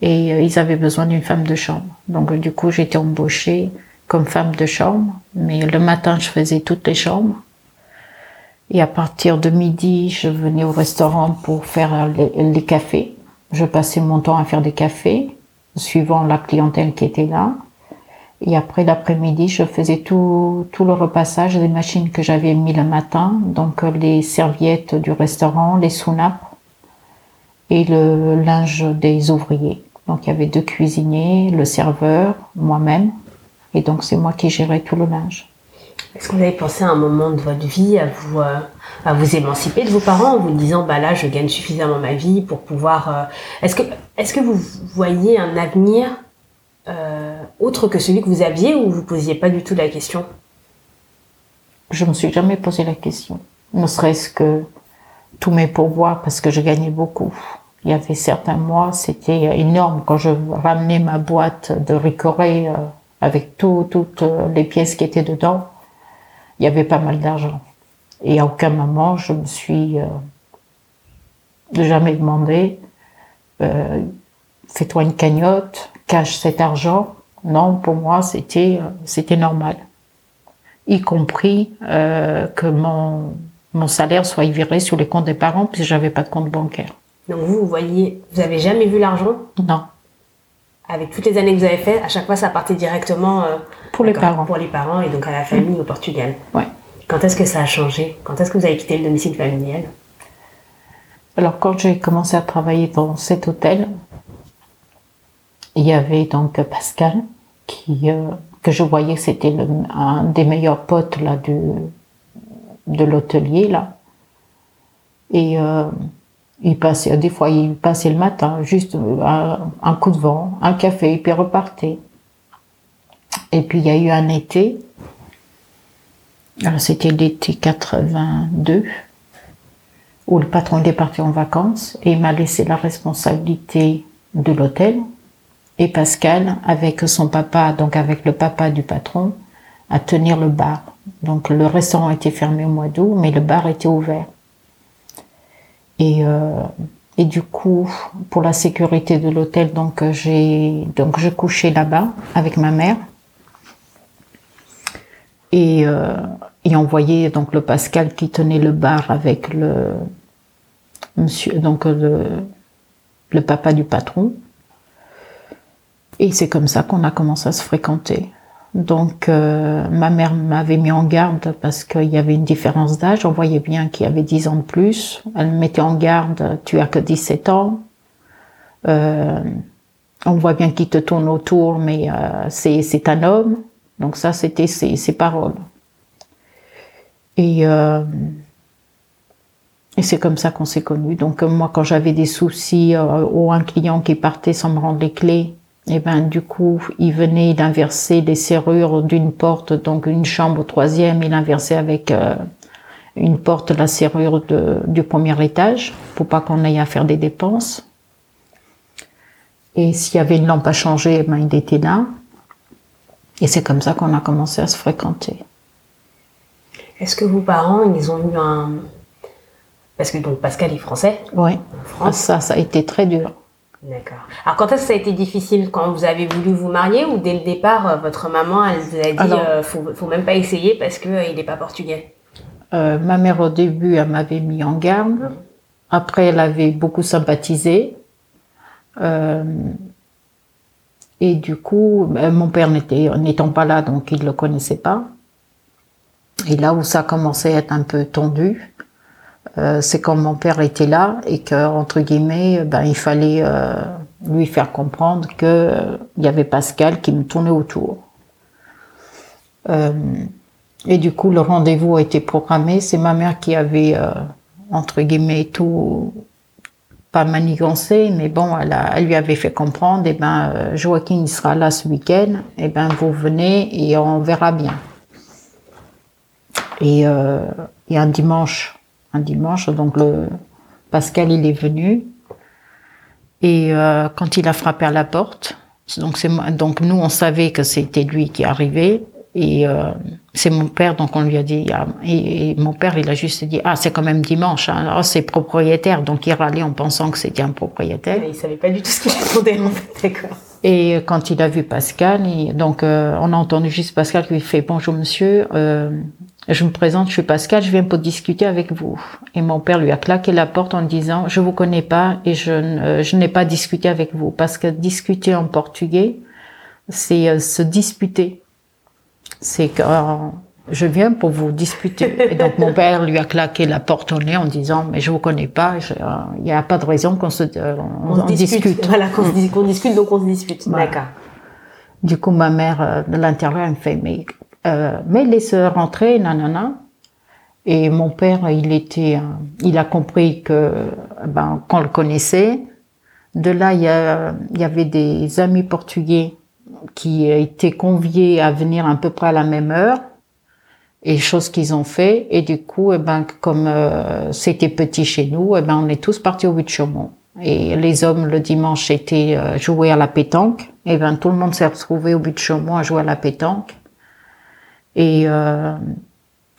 et euh, ils avaient besoin d'une femme de chambre. Donc du coup, j'étais embauchée comme femme de chambre, mais le matin, je faisais toutes les chambres. Et à partir de midi, je venais au restaurant pour faire les, les cafés. Je passais mon temps à faire des cafés suivant la clientèle qui était là. Et après l'après-midi, je faisais tout, le repassage des machines que j'avais mis le matin, donc les serviettes du restaurant, les sounapes et le linge des ouvriers. Donc il y avait deux cuisiniers, le serveur, moi-même, et donc c'est moi qui gérais tout le linge. Est-ce que vous avez pensé à un moment de votre vie à vous, euh, à vous émanciper de vos parents en vous disant bah là je gagne suffisamment ma vie pour pouvoir. Euh, est-ce que est-ce que vous voyez un avenir euh, autre que celui que vous aviez ou vous posiez pas du tout la question? Je me suis jamais posé la question. Ne serait-ce que tous mes pourboires parce que je gagnais beaucoup. Il y avait certains mois, c'était énorme quand je ramenais ma boîte de ricoré avec tout, toutes les pièces qui étaient dedans il y avait pas mal d'argent. Et à aucun moment, je me suis euh, jamais demandé, euh, fais-toi une cagnotte, cache cet argent, Non, pour moi, c'était c'était normal, y compris que mon mon salaire soit viré sur les comptes des parents puisque j'avais pas de compte bancaire. Donc vous, vous voyez, vous avez jamais vu l'argent? Non. Avec toutes les années que vous avez fait, à chaque fois, ça partait directement pour les parents. Pour les parents et donc à la famille au Portugal. Ouais. Quand est-ce que ça a changé? Quand est-ce que vous avez quitté le domicile familial? Alors quand j'ai commencé à travailler dans cet hôtel, il y avait donc Pascal qui euh, que je voyais c'était un des meilleurs potes là du de l'hôtelier là et euh, il passait des fois il passait le matin juste un, un coup de vent un café et puis repartait et puis il y a eu un été alors c'était l'été 82 où le patron est parti en vacances et il m'a laissé la responsabilité de l'hôtel et Pascal avec son papa, donc avec le papa du patron, à tenir le bar. Donc le restaurant était fermé au mois d'août, mais le bar était ouvert. Et, euh, et du coup, pour la sécurité de l'hôtel, donc j'ai donc je couchais là-bas avec ma mère. Et, euh, et on voyait donc le Pascal qui tenait le bar avec le monsieur, donc le papa du patron. Et c'est comme ça qu'on a commencé à se fréquenter. Donc euh, ma mère m'avait mis en garde parce qu'il y avait une différence d'âge. On voyait bien qu'il y avait 10 ans de plus. Elle me mettait en garde, tu as que 17 ans. Euh, on voit bien qu'il te tourne autour, mais euh, c'est un homme. Donc ça, c'était ses, ses, paroles. Et, euh, et c'est comme ça qu'on s'est connus. Donc moi, quand j'avais des soucis euh, ou un client qui partait sans me rendre les clés, et eh ben du coup, il venait d'inverser les serrures d'une porte, donc une chambre au troisième, il inversait avec euh, une porte la serrure de, du premier étage pour pas qu'on aille à faire des dépenses. Et s'il y avait une lampe à changer, eh ben il était là. Et c'est comme ça qu'on a commencé à se fréquenter. Est-ce que vos parents, ils ont eu un... Parce que donc Pascal est français Oui. France. Ça, ça a été très dur. D'accord. Alors quand est-ce que ça a été difficile? Quand vous avez voulu vous marier ou dès le départ, euh, votre maman, elle vous a dit, Alors, euh, faut, faut même pas essayer parce qu'il euh, n'est pas portugais? Euh, Ma mère au début, elle m'avait mis en garde. Après, elle avait beaucoup sympathisé. Euh, et du coup, mon père n'était n'étant pas là, donc il le connaissait pas. Et là où ça a commencé à être un peu tendu, euh, c'est quand mon père était là et que entre guillemets, ben il fallait euh, lui faire comprendre que euh, il y avait Pascal qui me tournait autour. et du coup, le rendez-vous a été programmé. C'est ma mère qui avait entre guillemets tout pas manigancé, mais bon, elle, a, elle, lui avait fait comprendre, et eh ben, Joaquin sera là ce week-end, et eh ben, vous venez et on verra bien. Et, euh, et un dimanche, un dimanche, donc le Pascal il est venu. Et euh, quand il a frappé à la porte, donc c'est donc nous on savait que c'était lui qui arrivait et euh, c'est mon père. Donc on lui a dit ah, et, mon père il a juste dit ah c'est quand même dimanche hein, alors c'est propriétaire. Donc il râlait en pensant que c'était un propriétaire. Mais il savait pas du tout ce qu'il attendait en fait. D'accord. Et quand il a vu Pascal, donc euh, on a entendu juste Pascal qui lui fait bonjour monsieur, euh, je me présente, je suis Pascal, je viens pour discuter avec vous. Et mon père lui a claqué la porte en disant, je vous connais pas et je, euh, je n'ai pas discuté avec vous. Parce que discuter en portugais, c'est euh, se disputer. C'est que euh, je viens pour vous disputer. Et donc mon père lui a claqué la porte au nez en disant, mais je vous connais pas, il n'y a pas de raison qu'on se, on, discute. Voilà, qu'on discute, donc on se dispute. D'accord. Du coup, ma mère de l'intérieur me fait, mais euh, mais laisse rentrer, nanana. Et mon père, il était, euh, il a compris que, ben, qu'on le connaissait. De là, il y, a, il y avait des amis portugais qui étaient conviés à venir à peu près à la même heure. Et chose qu'ils ont fait. Et du coup eh ben comme euh, c'était petit chez nous eh ben on est tous partis au Chaumont et les hommes le dimanche étaient euh, à la pétanque. Et ben tout le monde s'est retrouvé au but de Chaumont à jouer à la pétanque et, euh,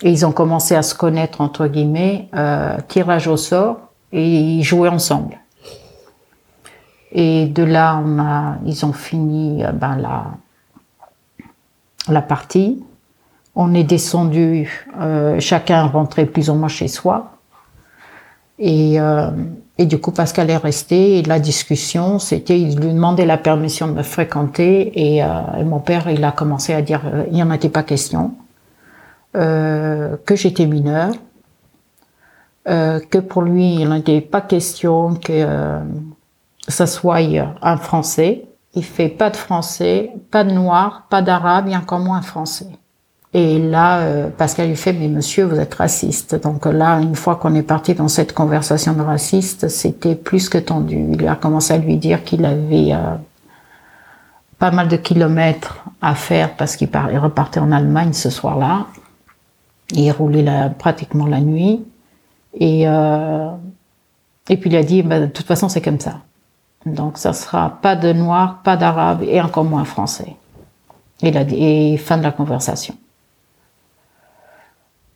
ils ont commencé à se connaître entre guillemets, euh, tirage au sort, et ils jouaient ensemble. Et de là, on a, ils ont fini euh, ben, la, la partie. On est descendu, euh, chacun rentrait plus ou moins chez soi. Et, euh, et du coup, Pascal est resté. Et la discussion, c'était, il lui demandait la permission de me fréquenter. Et, euh, mon père, il a commencé à dire, euh, il n'y en était pas question, euh, que j'étais mineur, euh, que pour lui, il n'était pas question que euh, ça soit un Français. Il fait pas de Français, pas de Noir, pas d'Arabe, et encore moins un Français. Et là, euh, Pascal lui fait, mais monsieur, vous êtes raciste. Donc là, une fois qu'on est parti dans cette conversation de raciste, c'était plus que tendu. Il a commencé à lui dire qu'il avait euh, pas mal de kilomètres à faire parce qu'il par- il repartait en Allemagne ce soir-là. Il roulait là, pratiquement la nuit. Et, euh, et puis il a dit, bah, de toute façon, c'est comme ça. Donc ça sera pas de noir, pas d'arabe et encore moins français. Et fin de la conversation.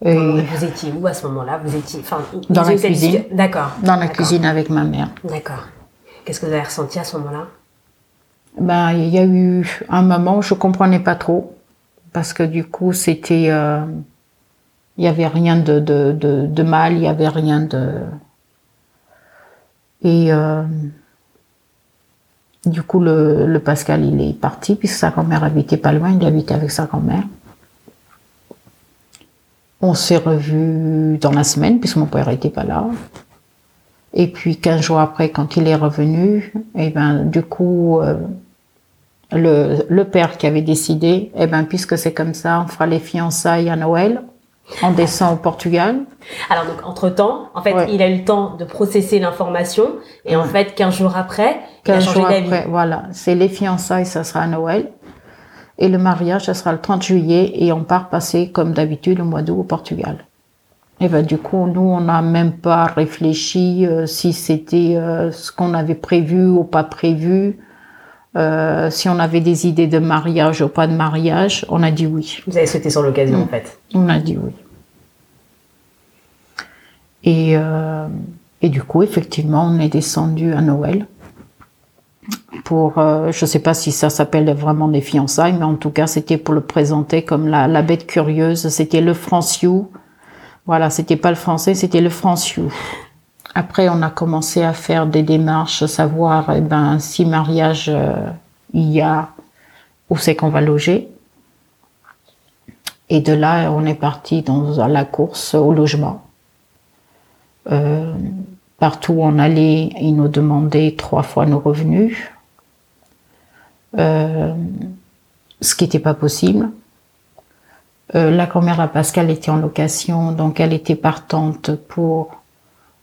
Et Vous étiez où à ce moment-là? Vous étiez enfin, Dans vous la cuisine. D'accord. dans la cuisine avec ma mère. D'accord. Qu'est-ce que vous avez ressenti à ce moment-là? Ben, il y a eu un moment où je comprenais pas trop parce que du coup c'était, euh, il y avait rien de, de, de, de mal, il y avait rien de et euh, du coup le, le Pascal il est parti puisque sa grand-mère habitait pas loin, il habitait avec sa grand-mère. On s'est revus dans la semaine puisque mon père était pas là. Et puis 15 jours après, quand il est revenu, et ben du coup, euh, le, le père qui avait décidé, eh ben puisque c'est comme ça, on fera les fiançailles à Noël. On descend au Portugal. Alors donc entre-temps, en fait, Ouais. il a eu le temps de processer l'information et en fait, 15 jours après, il a 15 changé d'avis. voilà. C'est les fiançailles, ça sera à Noël. Et le mariage, ça sera le 30 juillet. Et on part passer, comme d'habitude, le mois d'août au Portugal. Et ben, du coup, nous, on n'a même pas réfléchi euh, si c'était euh, ce qu'on avait prévu ou pas prévu. Euh, si on avait des idées de mariage ou pas de mariage, on a dit oui. Vous avez sauté sur l'occasion Mm. en fait. On a dit oui. Et, et du coup, effectivement, on est descendu à Noël pour, euh, je sais pas si ça s'appelle vraiment des fiançailles, mais en tout cas, c'était pour le présenter comme la, la bête curieuse. C'était le Franciou. Voilà, c'était pas le français, c'était le Franciou. Après, on a commencé à faire des démarches, savoir, eh ben, si mariage euh, il y a, où c'est qu'on va loger. Et de là, on est parti dans la course au logement. Euh, partout où on allait, ils nous demandaient trois fois nos revenus, Euh, ce qui n'était pas possible. Euh, la grand-mère à Pascal était en location, donc elle était partante pour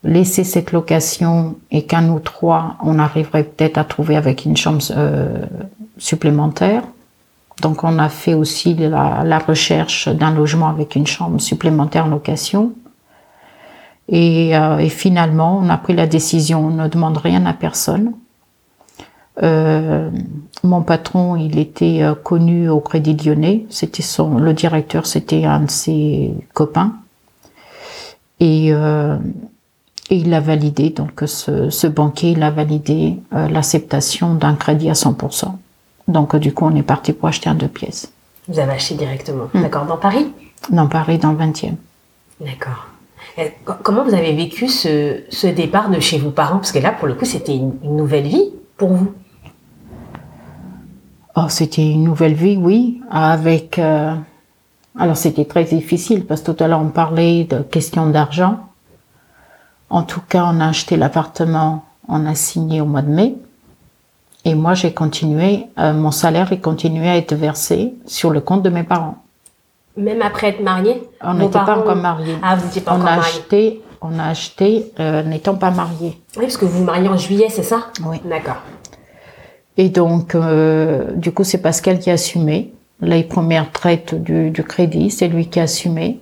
laisser cette location et qu'un ou trois, on arriverait peut-être à trouver avec une chambre euh, supplémentaire. Donc on a fait aussi la, la recherche d'un logement avec une chambre supplémentaire en location. Et, euh, et finalement, on a pris la décision, on ne demande rien à personne. Euh, mon patron, il était euh, connu au Crédit Lyonnais. C'était son, le directeur, c'était un de ses copains. Et, euh, et il a validé, donc ce, ce banquier, il a validé euh, l'acceptation d'un crédit à 100%. Donc du coup, on est parti pour acheter un deux pièces. Vous avez acheté directement. Mm. D'accord. Dans Paris? Dans Paris, dans le 20e. D'accord. Comment vous avez vécu ce, ce départ de chez vos parents? Parce que là, pour le coup, c'était une, une nouvelle vie pour vous. Oh, c'était une nouvelle vie, oui, avec. euh, Alors c'était très difficile parce que tout à l'heure on parlait de questions d'argent. En tout cas, on a acheté l'appartement, on a signé au mois de mai, et moi j'ai continué, euh, mon salaire est continué à être versé sur le compte de mes parents. Même après être marié? On n'était pas encore mariés. Ah, vous n'étiez pas on encore a acheté, on a acheté euh, n'étant pas mariés. Oui, parce que vous vous mariez en juillet, c'est ça? Oui. D'accord. Et donc, euh, du coup, c'est Pascal qui a assumé. Les premières traites du, du crédit, c'est lui qui a assumé.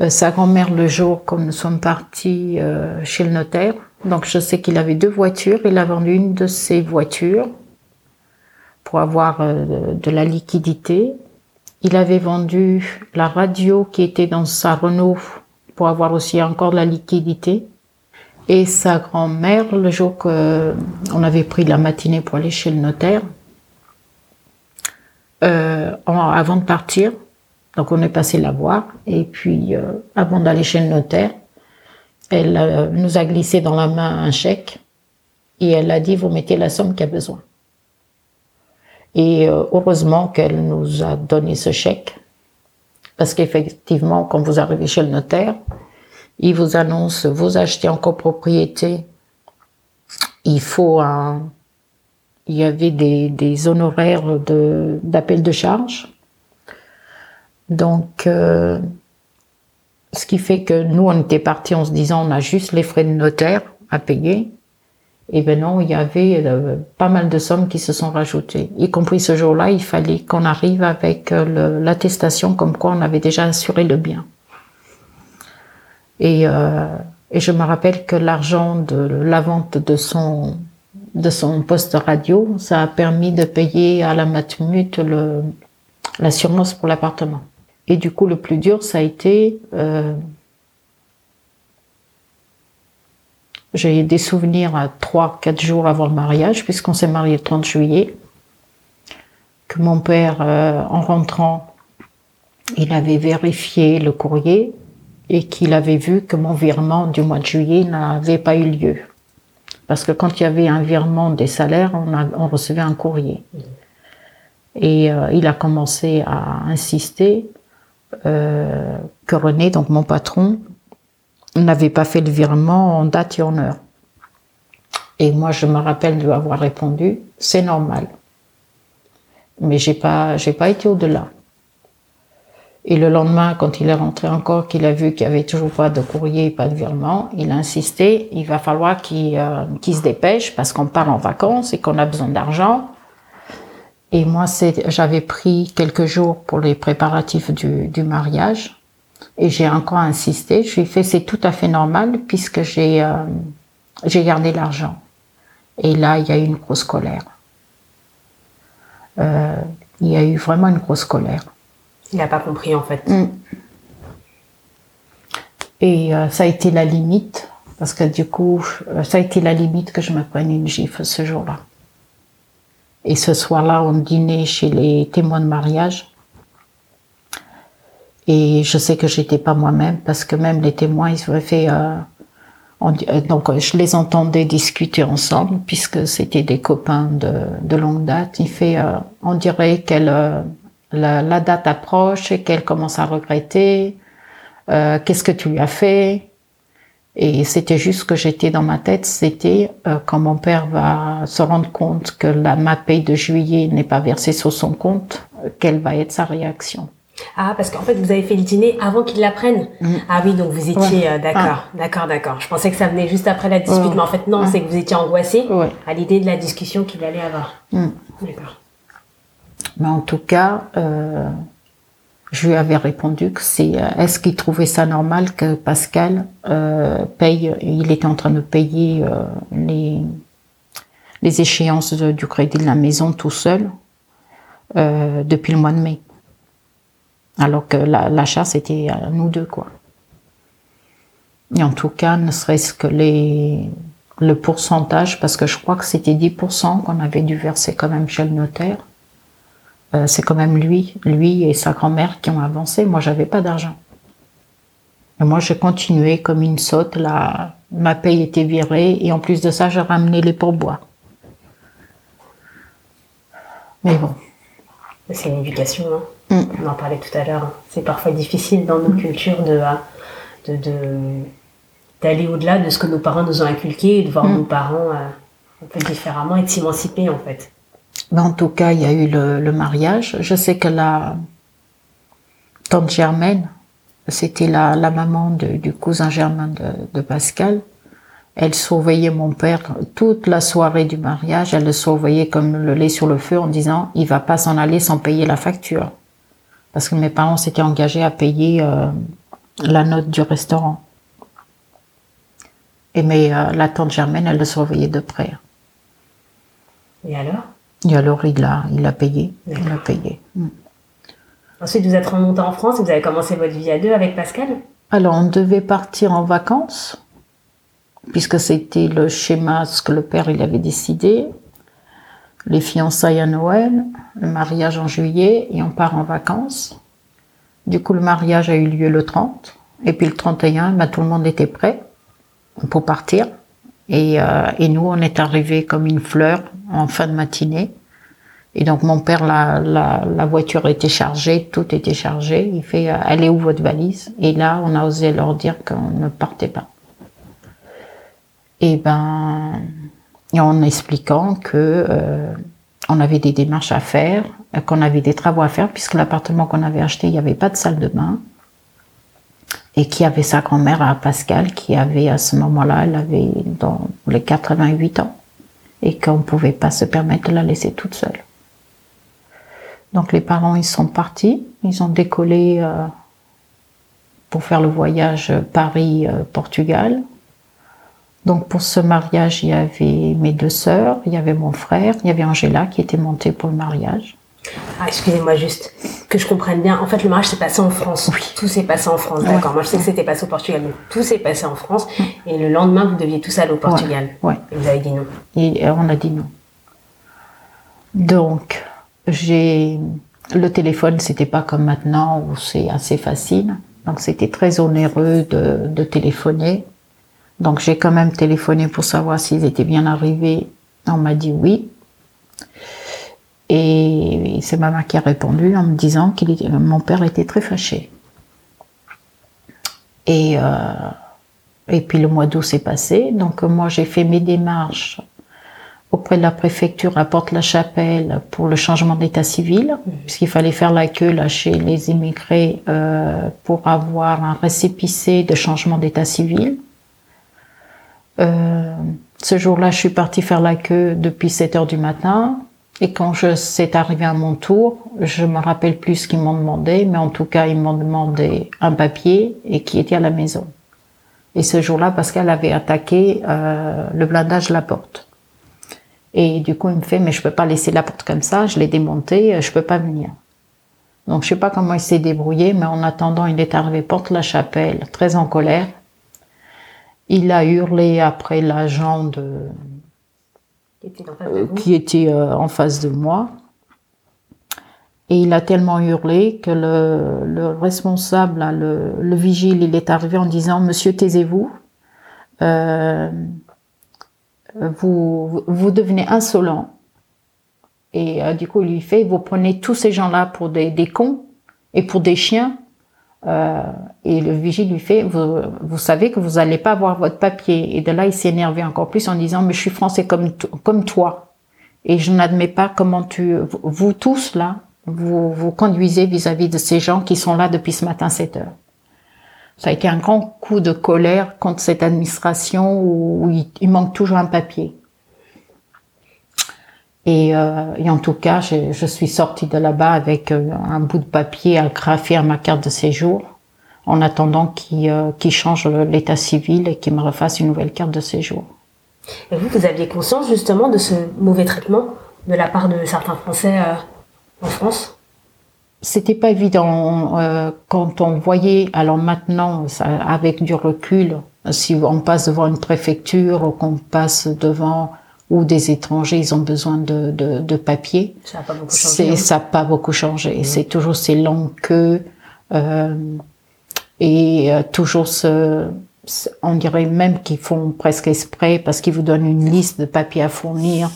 Euh, sa grand-mère, le jour comme nous sommes partis euh, chez le notaire, donc je sais qu'il avait deux voitures. Il a vendu une de ses voitures pour avoir euh, de la liquidité. Il avait vendu la radio qui était dans sa Renault pour avoir aussi encore de la liquidité. Et sa grand-mère, le jour qu'on avait pris la matinée pour aller chez le notaire, euh, avant de partir, donc on est passé la voir, et puis euh, avant d'aller chez le notaire, elle euh, nous a glissé dans la main un chèque, et elle a dit, vous mettez la somme qu'il y a besoin. Et heureusement qu'elle nous a donné ce chèque, parce qu'effectivement, quand vous arrivez chez le notaire, il vous annonce, vous achetez en copropriété, il faut un, il y avait des, des honoraires de, d'appel de charge. Donc, euh, ce qui fait que nous, on était partis en se disant, on a juste les frais de notaire à payer. Et ben non, il y avait euh, pas mal de sommes qui se sont rajoutées. Y compris ce jour-là, il fallait qu'on arrive avec euh, l'attestation comme quoi on avait déjà assuré le bien. Et, et je me rappelle que l'argent de la vente de son de son poste radio, ça a permis de payer à la Matmut l'assurance pour l'appartement. Et du coup, le plus dur, ça a été... Euh, j'ai des souvenirs à 3-4 jours avant le mariage, puisqu'on s'est marié le 30 juillet, que mon père, euh, en rentrant, il avait vérifié le courrier et qu'il avait vu que mon virement du mois de juillet n'avait pas eu lieu. Parce que quand il y avait un virement des salaires, on, recevait un courrier. Et euh, il a commencé à insister euh, que René, donc mon patron, n'avait pas fait le virement en date et en heure. Et moi, je me rappelle de lui avoir répondu, c'est normal. Mais j'ai pas, j'ai pas été au-delà. Et le lendemain, quand il est rentré encore, qu'il a vu qu'il n'y avait toujours pas de courrier, pas de virement, il a insisté, il va falloir qu'il euh, se dépêche parce qu'on part en vacances et qu'on a besoin d'argent. Et moi, j'avais pris quelques jours pour les préparatifs du, du mariage. Et j'ai encore insisté. Je lui ai fait, c'est tout à fait normal puisque j'ai euh, gardé l'argent. Et là, il y a eu une grosse colère. Euh, il y a eu vraiment une grosse colère. Il n'a pas compris en fait. Mm. Et euh, ça a été la limite, parce que du coup, euh, ça a été la limite que je me prenne une gifle ce jour-là. Et ce soir-là, on dînait chez les témoins de mariage. Et je sais que j'étais pas moi-même, parce que même les témoins, ils avaient fait... Euh, donc je les entendais discuter ensemble, puisque c'était des copains de, longue date. Il fait, on dirait qu'elle la, date approche et qu'elle commence à regretter. Euh, qu'est-ce que tu lui as fait Et c'était juste que j'étais dans ma tête, c'était euh, quand mon père va se rendre compte que la, ma paye de juillet n'est pas versée sur son compte, euh, quelle va être sa réaction ah, parce qu'en fait, vous avez fait le dîner avant qu'il l'apprenne. Mm. Ah oui, donc vous étiez d'accord, d'accord, d'accord. Je pensais que ça venait juste après la dispute, mais en fait non, c'est que vous étiez angoissé à l'idée de la discussion qu'il allait avoir. Mm. D'accord. Mais en tout cas, euh, je lui avais répondu que c'est euh, est-ce qu'il trouvait ça normal que Pascal euh, paye il était en train de payer euh, les les échéances du crédit de la maison tout seul euh, depuis le mois de mai. Alors que l'achat c'était à nous deux quoi. Et en tout cas ne serait-ce que les le pourcentage parce que je crois que c'était 10% qu'on avait dû verser quand même chez le notaire euh, c'est quand même lui, lui et sa grand-mère qui ont avancé. Moi, j'avais pas d'argent. Et moi, j'ai continué comme une sotte. Là, ma paye était virée et en plus de ça, j'ai ramené les pourboires. Mais bon. C'est une éducation. Hein. Mm. On en parlait tout à l'heure. C'est parfois difficile dans nos mm. cultures de, d'aller au-delà de ce que nos parents nous ont inculqué et de voir mm. nos parents euh, un peu différemment et de s'émanciper en fait. Mais en tout cas, il y a eu le, mariage. Je sais que la tante Germaine, c'était la, la maman du cousin Germain de, Pascal. Elle surveillait mon père toute la soirée du mariage. Elle le surveillait comme le lait sur le feu en disant il va pas s'en aller sans payer la facture. Parce que mes parents s'étaient engagés à payer euh, la note du restaurant. Et mais euh, la tante Germaine, elle le surveillait de près. Et alors? Et alors, il a, il a payé. Il a payé. Mm. Ensuite, vous êtes remonté en France, vous avez commencé votre vie à deux avec Pascal? Alors, on devait partir en vacances, puisque c'était le schéma, ce que le père il avait décidé. les fiançailles à Noël, le mariage en juillet et on part en vacances. Du coup, le mariage a eu lieu le 30 et puis le 31, bah, tout le monde était prêt pour partir. Et, euh, et nous, on est arrivés comme une fleur en fin de matinée. Et donc mon père, la, la, la, voiture était chargée, tout était chargé. Il fait, euh, est où votre valise? Et là, on a osé leur dire qu'on ne partait pas. Et ben, en expliquant que euh, on avait des démarches à faire, qu'on avait des travaux à faire, puisque l'appartement qu'on avait acheté, il n'y avait pas de salle de bain. Et qui avait sa grand-mère à Pascal, qui avait à ce moment-là, elle avait dans les 88 ans, et qu'on ne pouvait pas se permettre de la laisser toute seule. Donc les parents, ils sont partis, ils ont décollé euh, pour faire le voyage Paris-Portugal. Donc pour ce mariage, il y avait mes deux sœurs, il y avait mon frère, il y avait Angela qui était montée pour le mariage. Ah, excusez-moi juste, que je comprenne bien. En fait, le mariage s'est passé en France. Oui. Tout s'est passé en France, d'accord. Moi, je sais que c'était passé au Portugal, mais tout s'est passé en France. Et le lendemain, vous deviez tous aller au Portugal. Ouais. Et vous avez dit non. Et on a dit non. Donc, j'ai le téléphone, c'était pas comme maintenant où c'est assez facile. Donc c'était très onéreux de, de téléphoner. Donc j'ai quand même téléphoné pour savoir s'ils étaient bien arrivés. On m'a dit oui. Et c'est maman qui a répondu en me disant que mon père était très fâché. Et, euh, et puis le mois d'août s'est passé. Donc moi j'ai fait mes démarches auprès de la préfecture à Porte-la-Chapelle pour le changement d'état civil, puisqu'il fallait faire la queue là chez les immigrés euh, pour avoir un récépissé de changement d'état civil. Euh, ce jour-là, je suis partie faire la queue depuis 7 heures du matin. Et quand je c'est arrivé à mon tour, je me rappelle plus ce qu'ils m'ont demandé, mais en tout cas, ils m'ont demandé un papier et qui était à la maison. Et ce jour-là, Pascal avait attaqué euh, le blindage de la porte. Et du coup, il me fait, mais je peux pas laisser la porte comme ça, je l'ai démontée, je peux pas venir. Donc, je sais pas comment il s'est débrouillé, mais en attendant, il est arrivé porte la chapelle, très en colère. Il a hurlé après l'agent de, qui était, euh, en face de moi. Et il a tellement hurlé que le, le responsable, le, le, vigile, il est arrivé en disant Monsieur, taisez-vous. Euh, vous, vous devenez insolent. Et euh, du coup, il lui fait, vous prenez tous ces gens-là pour des, des cons et pour des chiens. Euh, et le vigile lui fait, vous, vous savez que vous n'allez pas avoir votre papier. Et de là, il s'est énervé encore plus en disant, mais je suis français comme, comme toi. Et je n'admets pas comment tu, vous tous là, vous vous conduisez vis-à-vis -vis de ces gens qui sont là depuis ce matin 7 heures. Ça a été un grand coup de colère contre cette administration où, il, manque toujours un papier. Et, euh, et en tout cas, je, je suis sortie de là-bas avec euh, un bout de papier agrafé à ma carte de séjour, en attendant qu'il euh, change l'état civil et qu'il me refasse une nouvelle carte de séjour. Et vous, vous aviez conscience justement de ce mauvais traitement de la part de certains Français euh, en France? C'était pas évident euh, quand on voyait. Alors maintenant, ça, avec du recul, si on passe devant une préfecture ou qu'on passe devant ou des étrangers, ils ont besoin de, de, de papier. Ça n'a pas beaucoup changé. Hein. Ça n'a pas beaucoup changé. Mmh. C'est toujours ces longues queues euh, et euh, toujours ce, on dirait même qu'ils font presque exprès parce qu'ils vous donnent une liste de papiers à fournir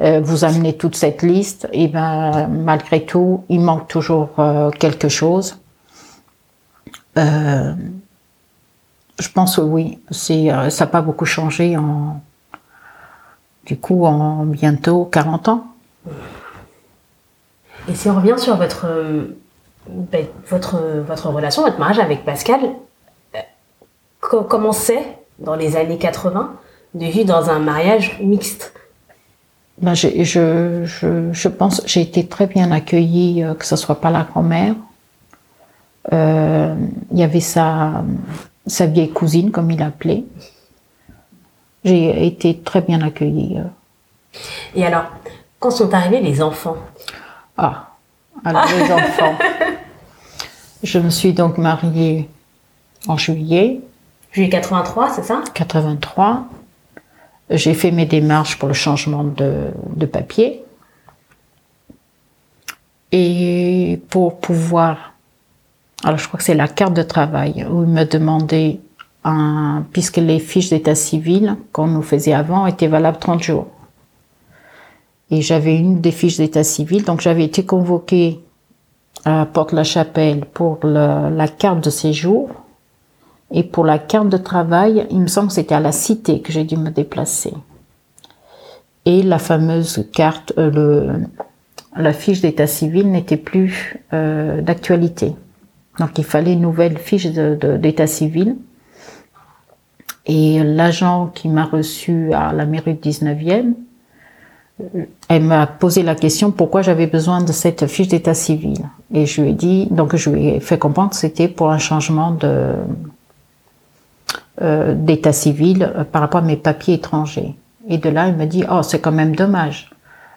euh, vous amenez toute cette liste, et ben malgré tout, il manque toujours euh, quelque chose. Euh, je pense que oui, c'est ça n'a pas beaucoup changé en du coup en bientôt 40 ans. Et si on revient sur votre ben, votre votre relation, votre mariage avec Pascal, comment c'est dans les années 80 de vivre dans un mariage mixte? Ben, je, je, je, je pense j'ai été très bien accueillie, euh, que ce soit par la grand-mère. Euh, il y avait sa, sa vieille cousine, comme il l'appelait. J'ai été très bien accueillie. Euh. Et alors, quand sont arrivés les enfants? Ah, alors les enfants. Je me suis donc mariée en juillet. Juillet 83, c'est ça? 83. J'ai fait mes démarches pour le changement de, de papier. Et pour pouvoir, alors je crois que c'est la carte de travail où il me demandait, puisque les fiches d'état civil qu'on nous faisait avant étaient valables 30 jours. Et j'avais une des fiches d'état civil, donc j'avais été convoquée à Porte-la-Chapelle pour la carte de séjour. Et pour la carte de travail, il me semble que c'était à la cité que j'ai dû me déplacer. Et la fameuse carte, euh, la fiche d'état civil n'était plus euh, d'actualité. Donc il fallait une nouvelle fiche d'état civil. Et l'agent qui m'a reçu à la mairie du 19e, elle m'a posé la question pourquoi j'avais besoin de cette fiche d'état civil? Et je lui ai dit, donc je lui ai fait comprendre que c'était pour un changement de euh, d'état civil euh, par rapport à mes papiers étrangers. Et de là, il me dit, oh, c'est quand même dommage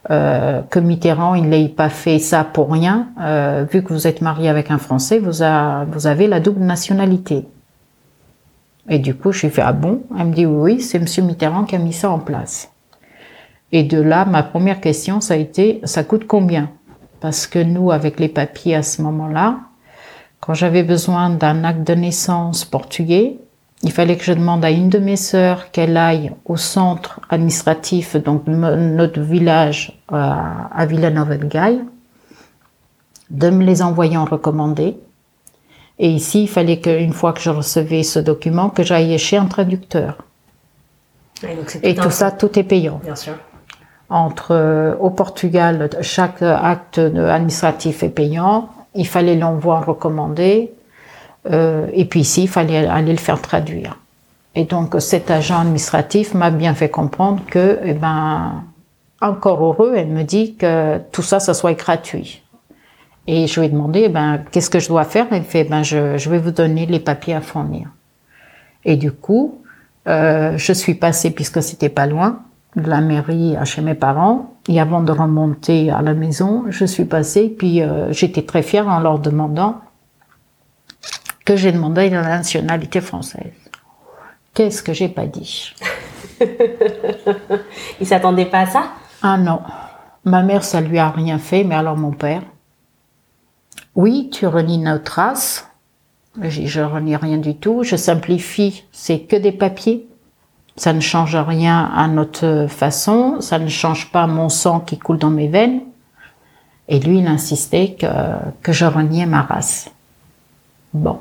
euh, que Mitterrand, il n'ait pas fait ça pour rien. Euh, vu que vous êtes marié avec un Français, vous, a, vous avez la double nationalité. Et du coup, je suis fait, ah bon? Elle me dit, oui, c'est Monsieur Mitterrand qui a mis ça en place. Et de là, ma première question, ça a été, ça coûte combien? Parce que nous, avec les papiers à ce moment-là, quand j'avais besoin d'un acte de naissance portugais, il fallait que je demande à une de mes sœurs qu'elle aille au centre administratif, donc notre village à Villanova de Gaille, de me les envoyer en recommandé. Et ici, il fallait qu'une fois que je recevais ce document, que j'aille chez un traducteur. Et, tout, ça, tout est payant. Bien sûr. Entre euh, au Portugal, chaque acte administratif est payant. Il fallait l'envoi recommandé. Euh, et puis ici, il fallait aller le faire traduire. Et donc cet agent administratif m'a bien fait comprendre que, eh ben, encore heureux, elle me dit que tout ça, ça soit gratuit. Et je lui ai demandé, ben, qu'est-ce que je dois faire? Elle fait, ben, je, je, vais vous donner les papiers à fournir. Et du coup, euh, je suis passée, puisque c'était pas loin, de la mairie à chez mes parents. Et avant de remonter à la maison, je suis passée, puis euh, j'étais très fière en leur demandant que j'ai demandé la nationalité française. Qu'est-ce que j'ai pas dit? Il s'attendait pas à ça? Ah non. Ma mère, ça lui a rien fait, mais alors mon père. Oui, tu relis nos traces. Je relis rien du tout. Je simplifie. C'est que des papiers. Ça ne change rien à notre façon. Ça ne change pas mon sang qui coule dans mes veines. Et lui, il insistait que, que je reniais ma race. Bon.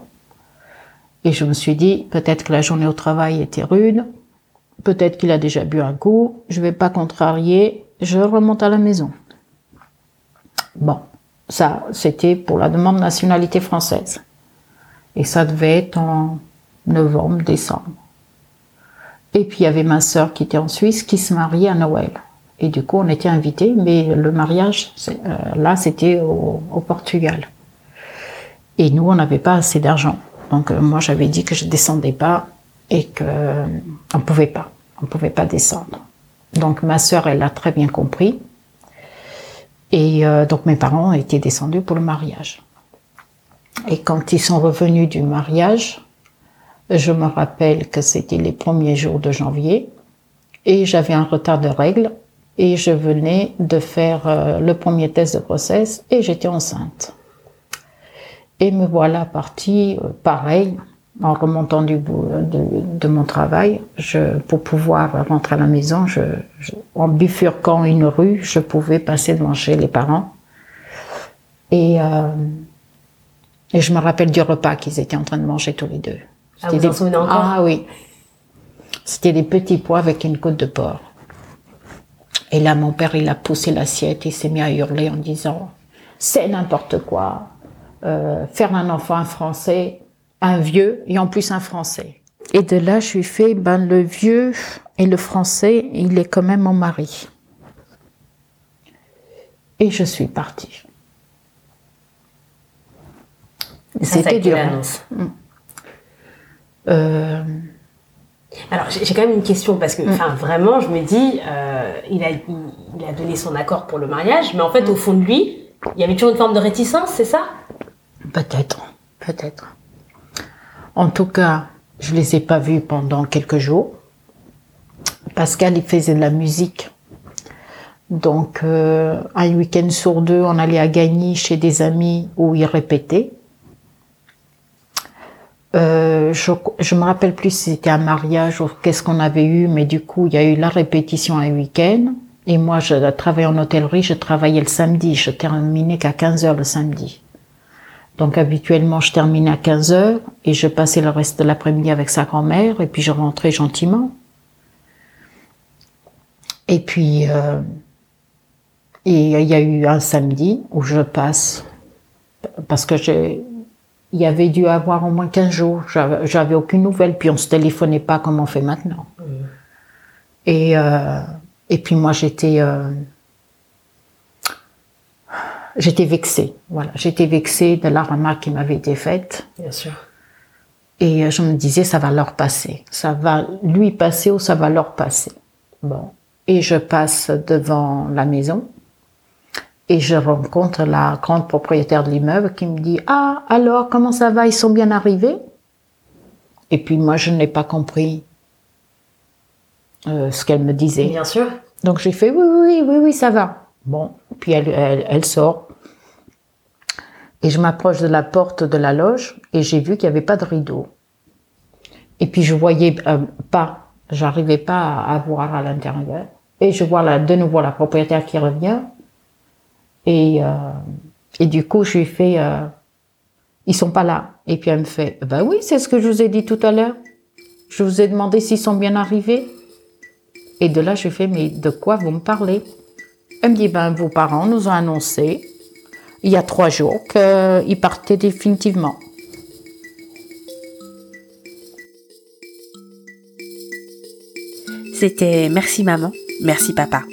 Et je me suis dit, peut-être que la journée au travail était rude, peut-être qu'il a déjà bu un coup, je vais pas contrarier, je remonte à la maison. Bon, ça, c'était pour la demande de nationalité française. Et ça devait être en novembre, décembre. Et puis il y avait ma sœur qui était en Suisse qui se mariait à Noël. Et du coup, on était invités, mais le mariage, euh, là, c'était au, Portugal. Et nous, on n'avait pas assez d'argent. Donc euh, moi j'avais dit que je descendais pas et que euh, on pouvait pas, on pouvait pas descendre. Donc ma sœur elle a très bien compris et euh, donc mes parents étaient descendus pour le mariage. Et quand ils sont revenus du mariage, je me rappelle que c'était les premiers jours de janvier et j'avais un retard de règles et je venais de faire le premier test de grossesse et j'étais enceinte. Et me voilà partie, euh, pareil, en remontant du bout de, de, mon travail, je, pour pouvoir rentrer à la maison, je, en bifurquant une rue, je pouvais passer devant chez les parents. Et, euh, et je me rappelle du repas qu'ils étaient en train de manger tous les deux. Ah, vous en encore? Ah oui. C'était des petits pois avec une côte de porc. Et là, mon père, il a poussé l'assiette, il s'est mis à hurler en disant, c'est n'importe quoi euh, faire un enfant un français, un vieux et en plus un français. Et de là, je suis fait, ben le vieux et le français, il est quand même mon mari. Et je suis partie. C'était dur. Mm. Euh... Alors j'ai quand même une question parce que, mm. enfin, vraiment, je me dis, euh, il, a, il, a donné son accord pour le mariage, mais en fait, mm. au fond de lui, il y avait toujours une forme de réticence, c'est ça? Peut-être, peut-être. En tout cas, je les ai pas vus pendant quelques jours. Pascal, il faisait de la musique Donc, euh, un week-end sur deux, on allait à Gagny chez des amis où ils répétaient. Euh, je, je me rappelle plus si c'était un mariage ou qu'est-ce qu'on avait eu, mais du coup, il y a eu la répétition un week-end. Et moi, je travaillais en hôtellerie, je travaillais le samedi, je terminais qu'à 15 heures le samedi. Donc habituellement, je terminais à 15 heures et je passais le reste de l'après-midi avec sa grand-mère et puis je rentrais gentiment. Et puis, euh, et il y a eu un samedi où je passe parce que j'ai, il y avait dû avoir au moins 15 jours. J'avais aucune nouvelle, puis on se téléphonait pas comme on fait maintenant. Mmh. Et euh, et puis moi j'étais euh, j'étais vexée. Voilà, j'étais vexée de la remarque qui m'avait été faite. Bien sûr. Et euh, je me disais ça va leur passer, ça va lui passer ou ça va leur passer. Bon, et je passe devant la maison et je rencontre la grande propriétaire de l'immeuble qui me dit ah alors comment ça va? Ils sont bien arrivés et puis moi je n'ai pas compris euh, ce qu'elle me disait. Bien sûr. Donc j'ai fait oui, oui, oui, oui, ça va. Bon, puis elle, elle, sort. Et je m'approche de la porte de la loge et j'ai vu qu'il n'y avait pas de rideau. Et puis je voyais euh, pas, j'arrivais pas à, voir à l'intérieur. Et je vois là, de nouveau la propriétaire qui revient. Et, euh, et du coup, je lui fais, euh, ils sont pas là. Et puis elle me fait, ben oui, c'est ce que je vous ai dit tout à l'heure. Je vous ai demandé s'ils sont bien arrivés. Et de là, je fais, mais de quoi vous me parlez? Elle me dit, ben, vos parents nous ont annoncé, il y a trois jours, qu'ils partaient définitivement. C'était Merci maman, merci papa.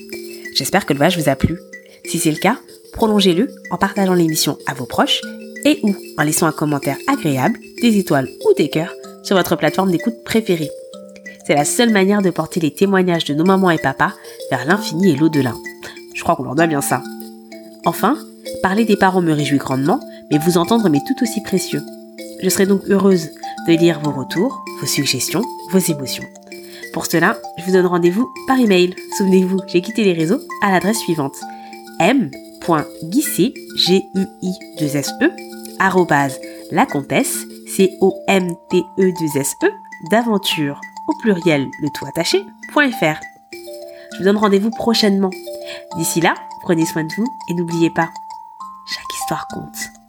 J'espère que le voyage vous a plu. Si c'est le cas, prolongez-le en partageant l'émission à vos proches et ou en laissant un commentaire agréable, des étoiles ou des cœurs sur votre plateforme d'écoute préférée. C'est la seule manière de porter les témoignages de nos mamans et papas vers l'infini et l'au-delà. Je crois qu'on leur doit bien ça. Enfin, parler des parents me réjouit grandement, mais vous entendre m'est tout aussi précieux. Je serai donc heureuse de lire vos retours, vos suggestions, vos émotions. Pour cela, je vous donne rendez-vous par email. Souvenez-vous, j'ai quitté les réseaux à l'adresse suivante m.guissé, g u i 2 s e la comtesse, c o m t e 2 s e d'aventure au pluriel le tout attaché.fr. Je vous donne rendez-vous prochainement. D'ici là, prenez soin de vous et n'oubliez pas, chaque histoire compte.